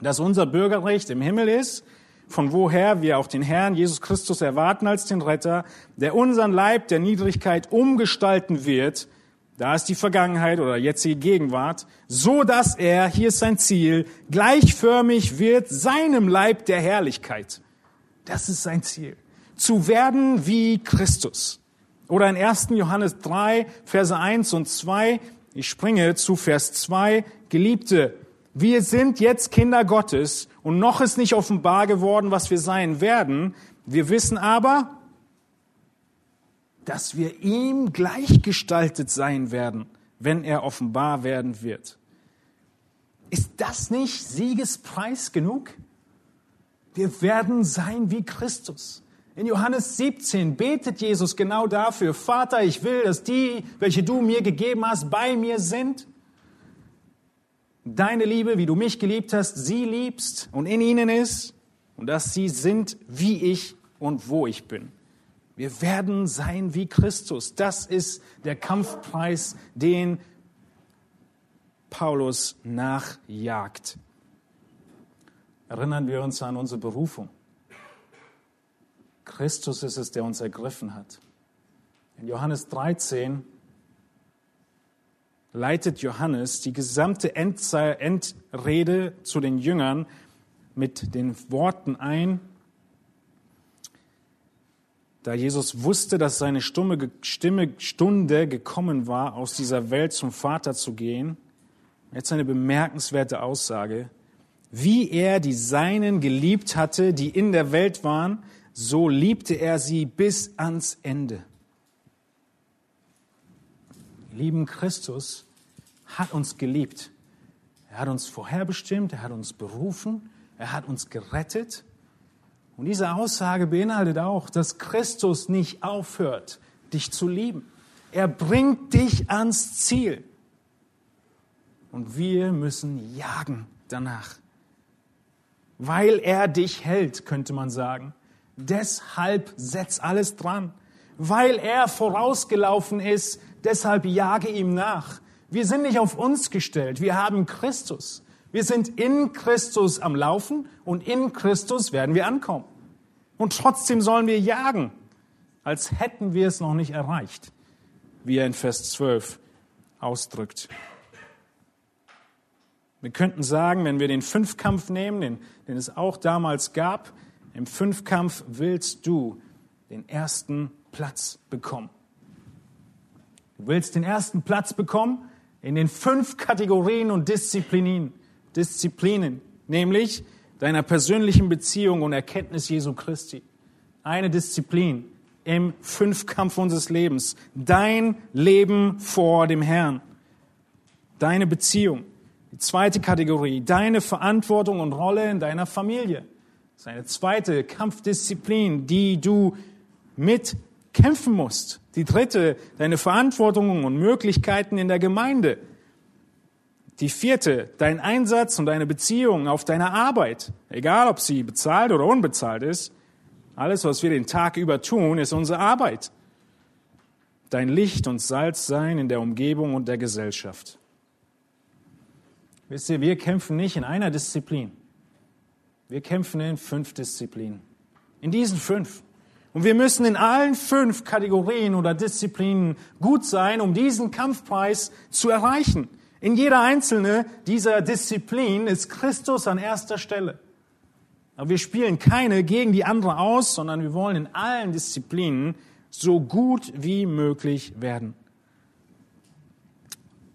[SPEAKER 1] dass unser Bürgerrecht im Himmel ist, von woher wir auch den Herrn Jesus Christus erwarten als den Retter, der unseren Leib der Niedrigkeit umgestalten wird, da ist die Vergangenheit oder jetzige Gegenwart, so dass er, hier ist sein Ziel, gleichförmig wird seinem Leib der Herrlichkeit. Das ist sein Ziel. Zu werden wie Christus. Oder in 1. Johannes 3, Verse 1 und 2, ich springe zu Vers 2, Geliebte, wir sind jetzt Kinder Gottes und noch ist nicht offenbar geworden, was wir sein werden. Wir wissen aber, dass wir ihm gleichgestaltet sein werden, wenn er offenbar werden wird. Ist das nicht Siegespreis genug? Wir werden sein wie Christus. In Johannes 17 betet Jesus genau dafür, Vater, ich will, dass die, welche du mir gegeben hast, bei mir sind. Deine Liebe, wie du mich geliebt hast, sie liebst und in ihnen ist. und dass sie sind wie ich und wo ich bin. Wir werden sein wie Christus. Das ist der Kampfpreis, den Paulus nachjagt. Erinnern wir uns an unsere Berufung. Christus ist es, der uns ergriffen hat. In Johannes 13 leitet Johannes die gesamte Endrede zu den Jüngern mit den Worten ein, da Jesus wusste, dass seine Stimme, Stimme, Stunde gekommen war, aus dieser Welt zum Vater zu gehen. Jetzt eine bemerkenswerte Aussage. Wie er die Seinen geliebt hatte, die in der Welt waren, so liebte er sie bis ans Ende. Lieben Christus hat uns geliebt. Er hat uns vorherbestimmt, er hat uns berufen, er hat uns gerettet. Und diese Aussage beinhaltet auch, dass Christus nicht aufhört, dich zu lieben. Er bringt dich ans Ziel. Und wir müssen jagen danach. Weil er dich hält, könnte man sagen. Deshalb setz alles dran. Weil er vorausgelaufen ist, deshalb jage ihm nach. Wir sind nicht auf uns gestellt, wir haben Christus. Wir sind in Christus am Laufen und in Christus werden wir ankommen. Und trotzdem sollen wir jagen, als hätten wir es noch nicht erreicht, wie er in Vers 12 ausdrückt. Wir könnten sagen, wenn wir den Fünfkampf nehmen, den, den es auch damals gab, im Fünfkampf willst du den ersten Platz bekommen. Du willst den ersten Platz bekommen in den fünf Kategorien und Disziplinen, Disziplinen, nämlich deiner persönlichen Beziehung und Erkenntnis Jesu Christi. Eine Disziplin im Fünfkampf unseres Lebens. Dein Leben vor dem Herrn. Deine Beziehung. Die zweite Kategorie, deine Verantwortung und Rolle in deiner Familie. Das ist eine zweite Kampfdisziplin, die du mitkämpfen musst. Die dritte, deine Verantwortung und Möglichkeiten in der Gemeinde. Die vierte, dein Einsatz und deine Beziehung auf deiner Arbeit. Egal, ob sie bezahlt oder unbezahlt ist. Alles, was wir den Tag über tun, ist unsere Arbeit. Dein Licht und Salz sein in der Umgebung und der Gesellschaft. Wisst ihr, wir kämpfen nicht in einer Disziplin. Wir kämpfen in fünf Disziplinen. In diesen fünf. Und wir müssen in allen fünf Kategorien oder Disziplinen gut sein, um diesen Kampfpreis zu erreichen. In jeder einzelne dieser Disziplinen ist Christus an erster Stelle. Aber wir spielen keine gegen die andere aus, sondern wir wollen in allen Disziplinen so gut wie möglich werden.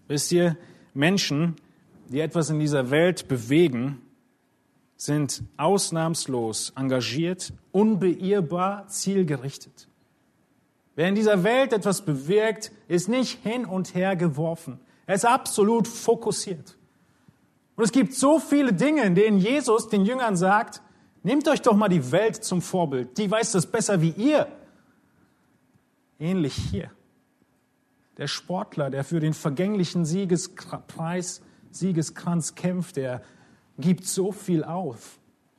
[SPEAKER 1] Wisst ihr, Menschen die etwas in dieser Welt bewegen, sind ausnahmslos engagiert, unbeirrbar, zielgerichtet. Wer in dieser Welt etwas bewirkt, ist nicht hin und her geworfen. Er ist absolut fokussiert. Und es gibt so viele Dinge, in denen Jesus den Jüngern sagt, nehmt euch doch mal die Welt zum Vorbild. Die weiß das besser wie ihr. Ähnlich hier. Der Sportler, der für den vergänglichen Siegespreis Siegeskranz kämpft, er gibt so viel auf,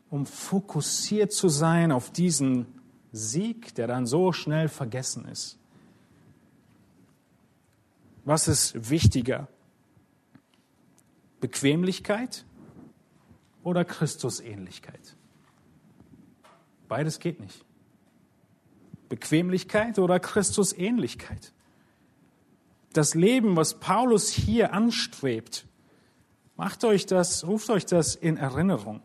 [SPEAKER 1] um fokussiert zu sein auf diesen Sieg, der dann so schnell vergessen ist. Was ist wichtiger? Bequemlichkeit oder Christusähnlichkeit? Beides geht nicht. Bequemlichkeit oder Christusähnlichkeit? Das Leben, was Paulus hier anstrebt, Macht euch das, ruft euch das in Erinnerung.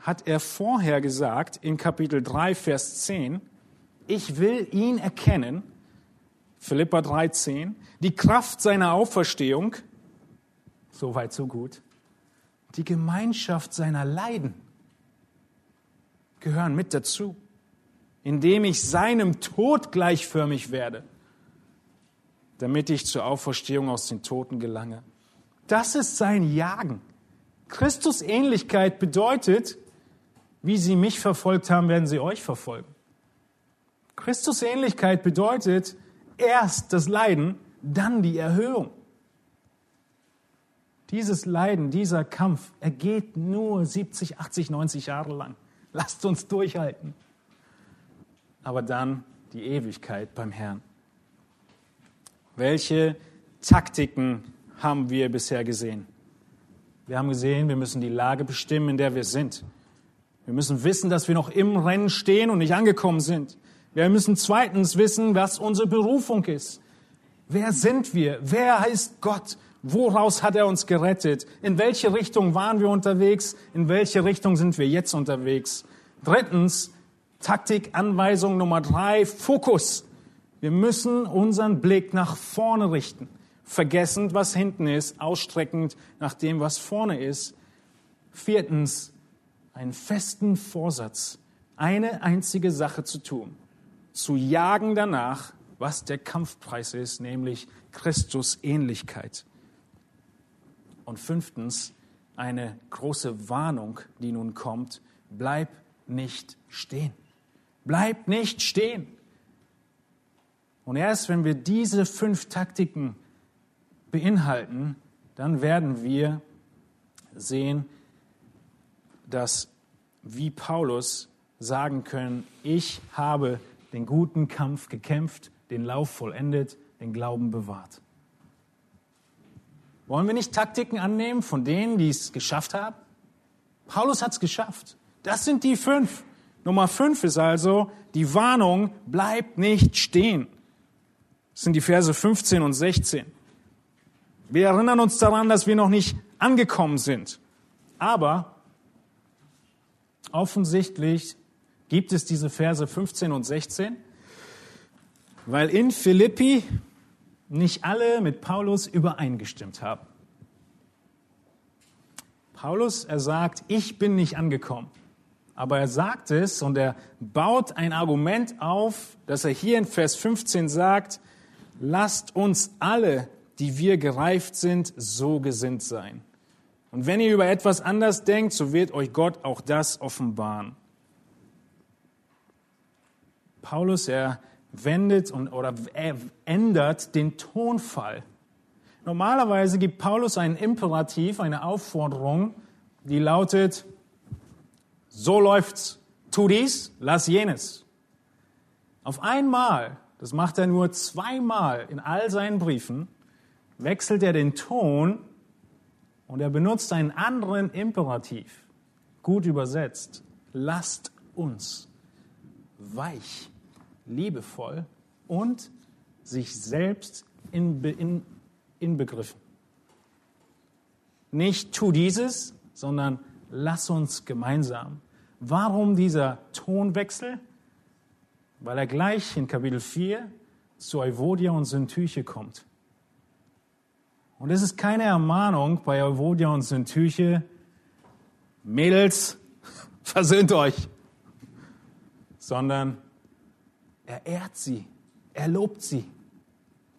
[SPEAKER 1] Hat er vorher gesagt in Kapitel 3, Vers 10, ich will ihn erkennen, Philippa 13, die Kraft seiner Auferstehung, so weit, so gut, die Gemeinschaft seiner Leiden gehören mit dazu, indem ich seinem Tod gleichförmig werde, damit ich zur Auferstehung aus den Toten gelange. Das ist sein Jagen. Christus Ähnlichkeit bedeutet, wie sie mich verfolgt haben, werden sie euch verfolgen. Christus Ähnlichkeit bedeutet erst das Leiden, dann die Erhöhung. Dieses Leiden, dieser Kampf, er geht nur 70, 80, 90 Jahre lang. Lasst uns durchhalten. Aber dann die Ewigkeit beim Herrn. Welche Taktiken haben wir bisher gesehen? Wir haben gesehen, wir müssen die Lage bestimmen, in der wir sind. Wir müssen wissen, dass wir noch im Rennen stehen und nicht angekommen sind. Wir müssen zweitens wissen, was unsere Berufung ist. Wer sind wir? Wer heißt Gott? Woraus hat er uns gerettet? In welche Richtung waren wir unterwegs? In welche Richtung sind wir jetzt unterwegs? Drittens, Taktik, Anweisung Nummer drei, Fokus. Wir müssen unseren Blick nach vorne richten, vergessend, was hinten ist, ausstreckend nach dem, was vorne ist. Viertens, einen festen Vorsatz, eine einzige Sache zu tun, zu jagen danach, was der Kampfpreis ist, nämlich Christus Ähnlichkeit. Und fünftens, eine große Warnung, die nun kommt, bleib nicht stehen. Bleib nicht stehen. Und erst wenn wir diese fünf Taktiken beinhalten, dann werden wir sehen, dass wie Paulus sagen können, ich habe den guten Kampf gekämpft, den Lauf vollendet, den Glauben bewahrt. Wollen wir nicht Taktiken annehmen von denen, die es geschafft haben? Paulus hat es geschafft. Das sind die fünf. Nummer fünf ist also die Warnung, bleibt nicht stehen. Das sind die Verse 15 und 16. Wir erinnern uns daran, dass wir noch nicht angekommen sind. Aber offensichtlich gibt es diese Verse 15 und 16, weil in Philippi nicht alle mit Paulus übereingestimmt haben. Paulus, er sagt, ich bin nicht angekommen. Aber er sagt es und er baut ein Argument auf, dass er hier in Vers 15 sagt, lasst uns alle, die wir gereift sind, so gesinnt sein. Und wenn ihr über etwas anders denkt, so wird euch Gott auch das offenbaren. Paulus, er wendet und, oder er ändert den Tonfall. Normalerweise gibt Paulus einen Imperativ, eine Aufforderung, die lautet, so läuft's, tu dies, lass jenes. Auf einmal, das macht er nur zweimal in all seinen Briefen, wechselt er den Ton und er benutzt einen anderen Imperativ. Gut übersetzt, lasst uns weich, liebevoll und sich selbst in, in, inbegriffen. Nicht tu dieses, sondern lass uns gemeinsam. Warum dieser Tonwechsel? Weil er gleich in Kapitel 4 zu Euvodia und Syntyche kommt. Und es ist keine Ermahnung bei Euvodia und Syntyche, Mädels, [laughs] versöhnt euch, sondern er ehrt sie, er lobt sie.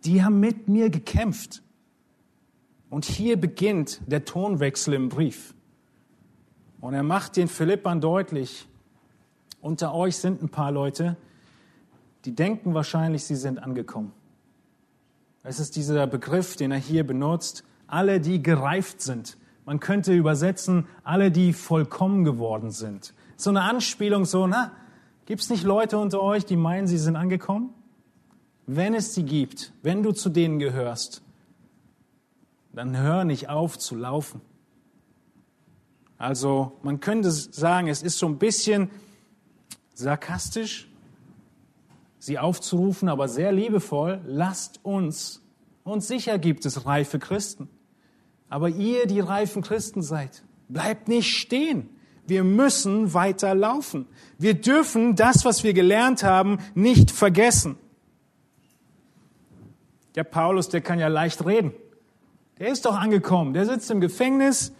[SPEAKER 1] Die haben mit mir gekämpft. Und hier beginnt der Tonwechsel im Brief. Und er macht den Philippern deutlich, unter euch sind ein paar Leute, die denken wahrscheinlich, sie sind angekommen. Es ist dieser Begriff, den er hier benutzt, alle, die gereift sind. Man könnte übersetzen, alle, die vollkommen geworden sind. So eine Anspielung, so, na, gibt es nicht Leute unter euch, die meinen, sie sind angekommen? Wenn es sie gibt, wenn du zu denen gehörst, dann hör nicht auf zu laufen. Also man könnte sagen, es ist so ein bisschen sarkastisch, sie aufzurufen, aber sehr liebevoll, lasst uns. Und sicher gibt es reife Christen. Aber ihr, die reifen Christen seid, bleibt nicht stehen. Wir müssen weiter laufen. Wir dürfen das, was wir gelernt haben, nicht vergessen. Der Paulus, der kann ja leicht reden. Der ist doch angekommen. Der sitzt im Gefängnis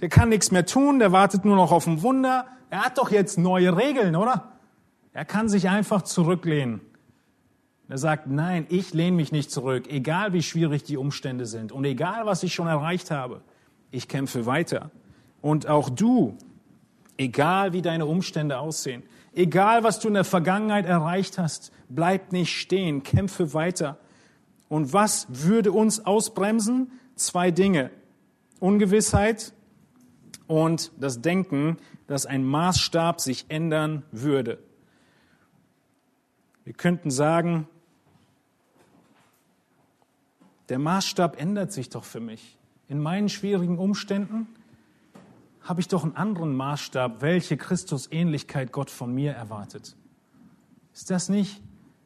[SPEAKER 1] der kann nichts mehr tun, der wartet nur noch auf ein Wunder. Er hat doch jetzt neue Regeln, oder? Er kann sich einfach zurücklehnen. Er sagt, nein, ich lehne mich nicht zurück, egal wie schwierig die Umstände sind und egal was ich schon erreicht habe. Ich kämpfe weiter. Und auch du, egal wie deine Umstände aussehen, egal was du in der Vergangenheit erreicht hast, bleib nicht stehen, kämpfe weiter. Und was würde uns ausbremsen? Zwei Dinge. Ungewissheit und das Denken, dass ein Maßstab sich ändern würde. Wir könnten sagen, der Maßstab ändert sich doch für mich. In meinen schwierigen Umständen habe ich doch einen anderen Maßstab, welche Christusähnlichkeit Gott von mir erwartet. Ist das nicht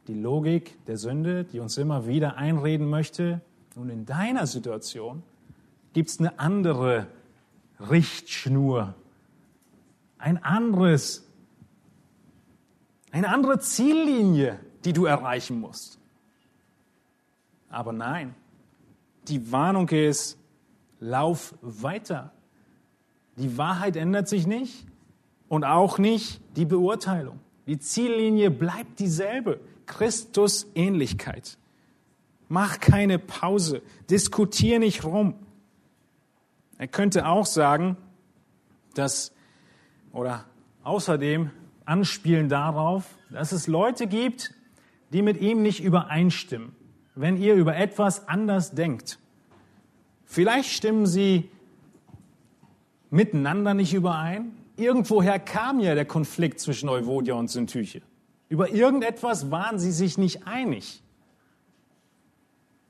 [SPEAKER 1] die Logik der Sünde, die uns immer wieder einreden möchte? Und in deiner Situation gibt es eine andere Richtschnur, ein anderes, eine andere Ziellinie, die du erreichen musst. Aber nein, die Warnung ist, lauf weiter. Die Wahrheit ändert sich nicht und auch nicht die Beurteilung. Die Ziellinie bleibt dieselbe. Christus Ähnlichkeit. Mach keine Pause. Diskutier nicht rum. Er könnte auch sagen, dass, oder außerdem anspielen darauf, dass es Leute gibt, die mit ihm nicht übereinstimmen, wenn ihr über etwas anders denkt. Vielleicht stimmen sie miteinander nicht überein. Irgendwoher kam ja der Konflikt zwischen Euvodia und Syntyche. Über irgendetwas waren sie sich nicht einig.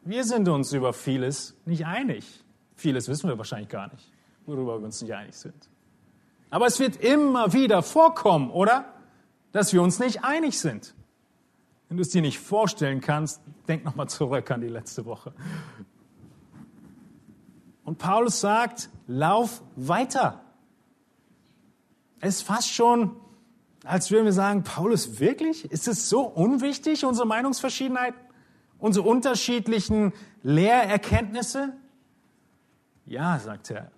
[SPEAKER 1] Wir sind uns über vieles nicht einig. Vieles wissen wir wahrscheinlich gar nicht, worüber wir uns nicht einig sind. Aber es wird immer wieder vorkommen, oder? Dass wir uns nicht einig sind. Wenn du es dir nicht vorstellen kannst, denk nochmal zurück an die letzte Woche. Und Paulus sagt, lauf weiter. Es ist fast schon, als würden wir sagen, Paulus, wirklich? Ist es so unwichtig, unsere Meinungsverschiedenheit, unsere unterschiedlichen Lehrerkenntnisse? Ja, sagt er,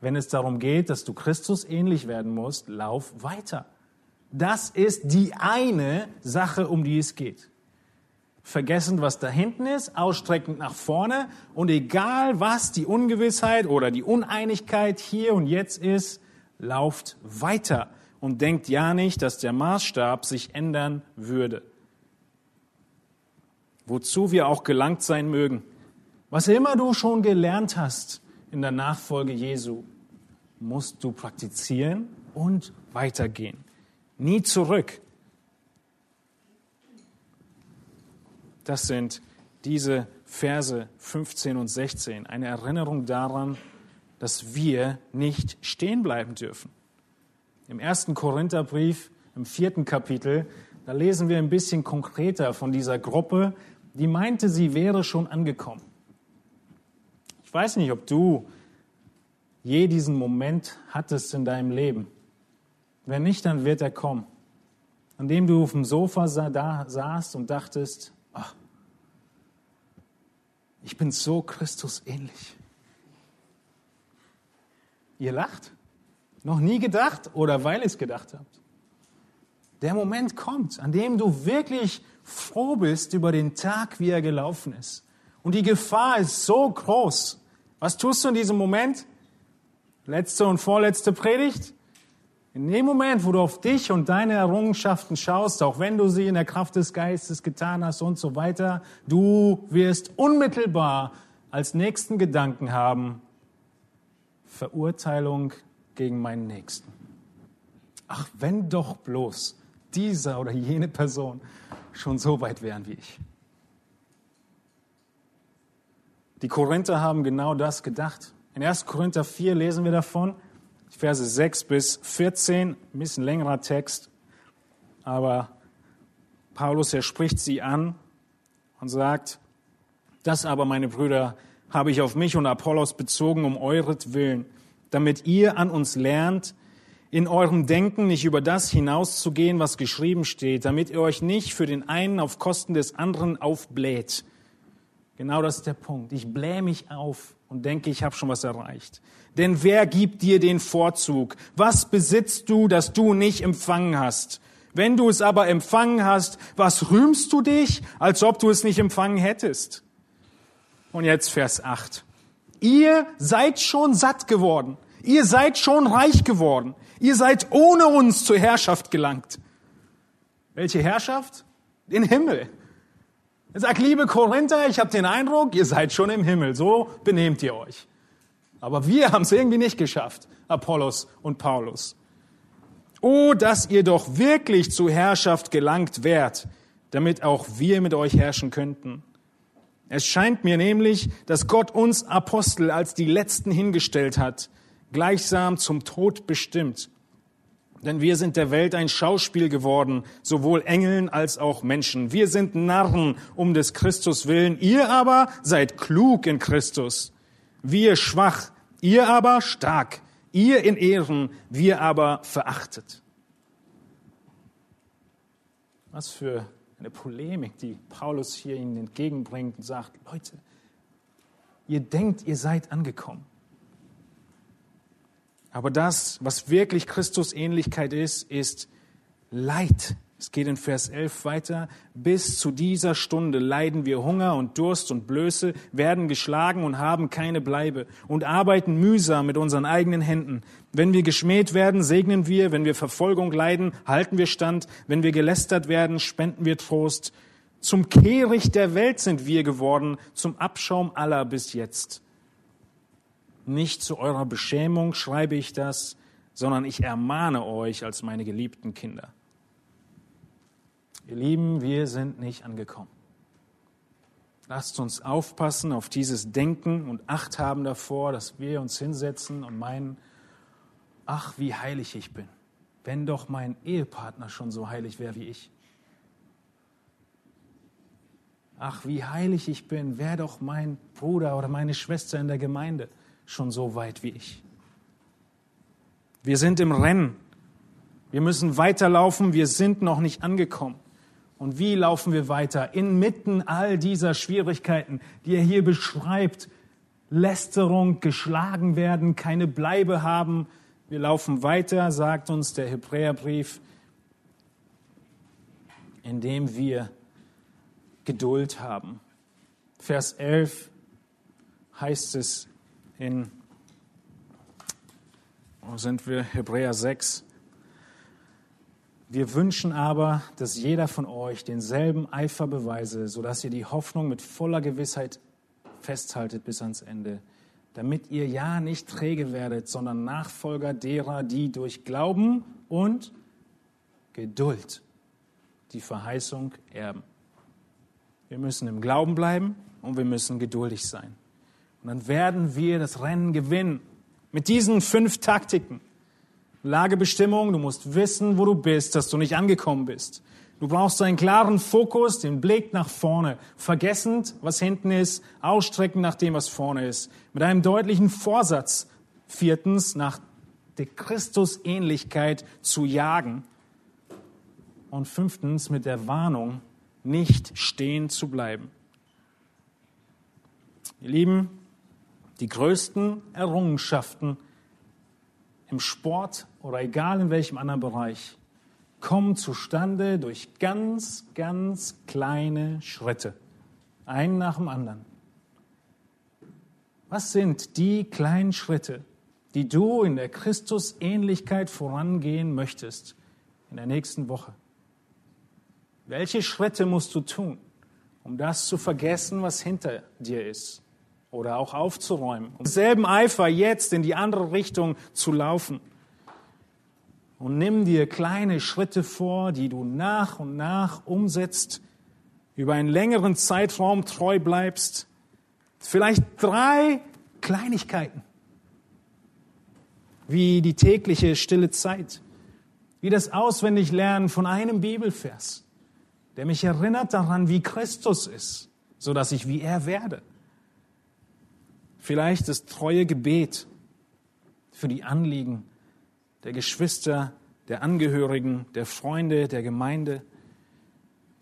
[SPEAKER 1] wenn es darum geht, dass du Christus ähnlich werden musst, lauf weiter. Das ist die eine Sache, um die es geht vergessen, was da hinten ist, ausstreckend nach vorne und egal was die Ungewissheit oder die Uneinigkeit hier und jetzt ist, lauft weiter und denkt ja nicht, dass der Maßstab sich ändern würde. Wozu wir auch gelangt sein mögen, was immer du schon gelernt hast in der Nachfolge Jesu, musst du praktizieren und weitergehen. Nie zurück. Das sind diese Verse 15 und 16, eine Erinnerung daran, dass wir nicht stehen bleiben dürfen. Im ersten Korintherbrief, im vierten Kapitel, da lesen wir ein bisschen konkreter von dieser Gruppe, die meinte, sie wäre schon angekommen. Ich weiß nicht, ob du je diesen Moment hattest in deinem Leben. Wenn nicht, dann wird er kommen. An dem du auf dem Sofa da saßt und dachtest, ach, ich bin so Christus ähnlich. Ihr lacht? Noch nie gedacht oder weil ihr es gedacht habt? Der Moment kommt, an dem du wirklich froh bist über den Tag, wie er gelaufen ist. Und die Gefahr ist so groß. Was tust du in diesem Moment? Letzte und vorletzte Predigt? In dem Moment, wo du auf dich und deine Errungenschaften schaust, auch wenn du sie in der Kraft des Geistes getan hast und so weiter, du wirst unmittelbar als nächsten Gedanken haben, Verurteilung gegen meinen Nächsten. Ach, wenn doch bloß dieser oder jene Person schon so weit wären wie ich. Die Korinther haben genau das gedacht. In 1. Korinther 4 lesen wir davon, Verse 6 bis 14, ein bisschen längerer Text, aber Paulus, er spricht sie an und sagt, das aber, meine Brüder, habe ich auf mich und Apollos bezogen um euretwillen, damit ihr an uns lernt, in eurem Denken nicht über das hinauszugehen, was geschrieben steht, damit ihr euch nicht für den einen auf Kosten des anderen aufbläht. Genau das ist der Punkt. Ich blähe mich auf und denke, ich habe schon was erreicht. Denn wer gibt dir den Vorzug? Was besitzt du, das du nicht empfangen hast? Wenn du es aber empfangen hast, was rühmst du dich, als ob du es nicht empfangen hättest? Und jetzt Vers 8. Ihr seid schon satt geworden. Ihr seid schon reich geworden. Ihr seid ohne uns zur Herrschaft gelangt. Welche Herrschaft? Den Himmel. Er sagt, liebe Korinther, ich habe den Eindruck, ihr seid schon im Himmel. So benehmt ihr euch. Aber wir haben es irgendwie nicht geschafft, Apollos und Paulus. Oh, dass ihr doch wirklich zur Herrschaft gelangt wärt, damit auch wir mit euch herrschen könnten. Es scheint mir nämlich, dass Gott uns Apostel als die Letzten hingestellt hat, gleichsam zum Tod bestimmt. Denn wir sind der Welt ein Schauspiel geworden, sowohl Engeln als auch Menschen. Wir sind Narren um des Christus willen, ihr aber seid klug in Christus. Wir schwach, ihr aber stark, ihr in Ehren, wir aber verachtet. Was für eine Polemik, die Paulus hier ihnen entgegenbringt und sagt, Leute, ihr denkt, ihr seid angekommen. Aber das, was wirklich Christus Ähnlichkeit ist, ist Leid. Es geht in Vers 11 weiter. Bis zu dieser Stunde leiden wir Hunger und Durst und Blöße, werden geschlagen und haben keine Bleibe und arbeiten mühsam mit unseren eigenen Händen. Wenn wir geschmäht werden, segnen wir. Wenn wir Verfolgung leiden, halten wir stand. Wenn wir gelästert werden, spenden wir Trost. Zum Kehricht der Welt sind wir geworden, zum Abschaum aller bis jetzt. Nicht zu eurer Beschämung schreibe ich das, sondern ich ermahne euch als meine geliebten Kinder. Ihr Lieben, wir sind nicht angekommen. Lasst uns aufpassen auf dieses Denken und Acht haben davor, dass wir uns hinsetzen und meinen, ach, wie heilig ich bin, wenn doch mein Ehepartner schon so heilig wäre wie ich. Ach, wie heilig ich bin, wäre doch mein Bruder oder meine Schwester in der Gemeinde schon so weit wie ich. Wir sind im Rennen. Wir müssen weiterlaufen. Wir sind noch nicht angekommen. Und wie laufen wir weiter? Inmitten all dieser Schwierigkeiten, die er hier beschreibt. Lästerung, geschlagen werden, keine Bleibe haben. Wir laufen weiter, sagt uns der Hebräerbrief, indem wir Geduld haben. Vers 11 heißt es, in, wo sind wir? Hebräer 6. Wir wünschen aber, dass jeder von euch denselben Eifer beweise, sodass ihr die Hoffnung mit voller Gewissheit festhaltet bis ans Ende, damit ihr ja nicht träge werdet, sondern Nachfolger derer, die durch Glauben und Geduld die Verheißung erben. Wir müssen im Glauben bleiben und wir müssen geduldig sein. Und dann werden wir das Rennen gewinnen. Mit diesen fünf Taktiken. Lagebestimmung, du musst wissen, wo du bist, dass du nicht angekommen bist. Du brauchst einen klaren Fokus, den Blick nach vorne, vergessend, was hinten ist, ausstrecken nach dem, was vorne ist. Mit einem deutlichen Vorsatz. Viertens, nach der Christusähnlichkeit zu jagen. Und fünftens, mit der Warnung, nicht stehen zu bleiben. Ihr Lieben, die größten Errungenschaften im Sport oder egal in welchem anderen Bereich kommen zustande durch ganz, ganz kleine Schritte, einen nach dem anderen. Was sind die kleinen Schritte, die du in der Christusähnlichkeit vorangehen möchtest in der nächsten Woche? Welche Schritte musst du tun, um das zu vergessen, was hinter dir ist? Oder auch aufzuräumen. Um selben Eifer jetzt in die andere Richtung zu laufen. Und nimm dir kleine Schritte vor, die du nach und nach umsetzt, über einen längeren Zeitraum treu bleibst. Vielleicht drei Kleinigkeiten, wie die tägliche stille Zeit, wie das Auswendiglernen von einem Bibelvers, der mich erinnert daran, wie Christus ist, so dass ich wie er werde. Vielleicht das treue Gebet für die Anliegen der Geschwister, der Angehörigen, der Freunde, der Gemeinde,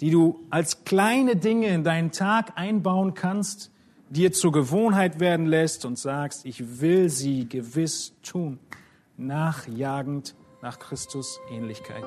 [SPEAKER 1] die du als kleine Dinge in deinen Tag einbauen kannst, dir zur Gewohnheit werden lässt und sagst, ich will sie gewiss tun, nachjagend nach Christus Ähnlichkeit.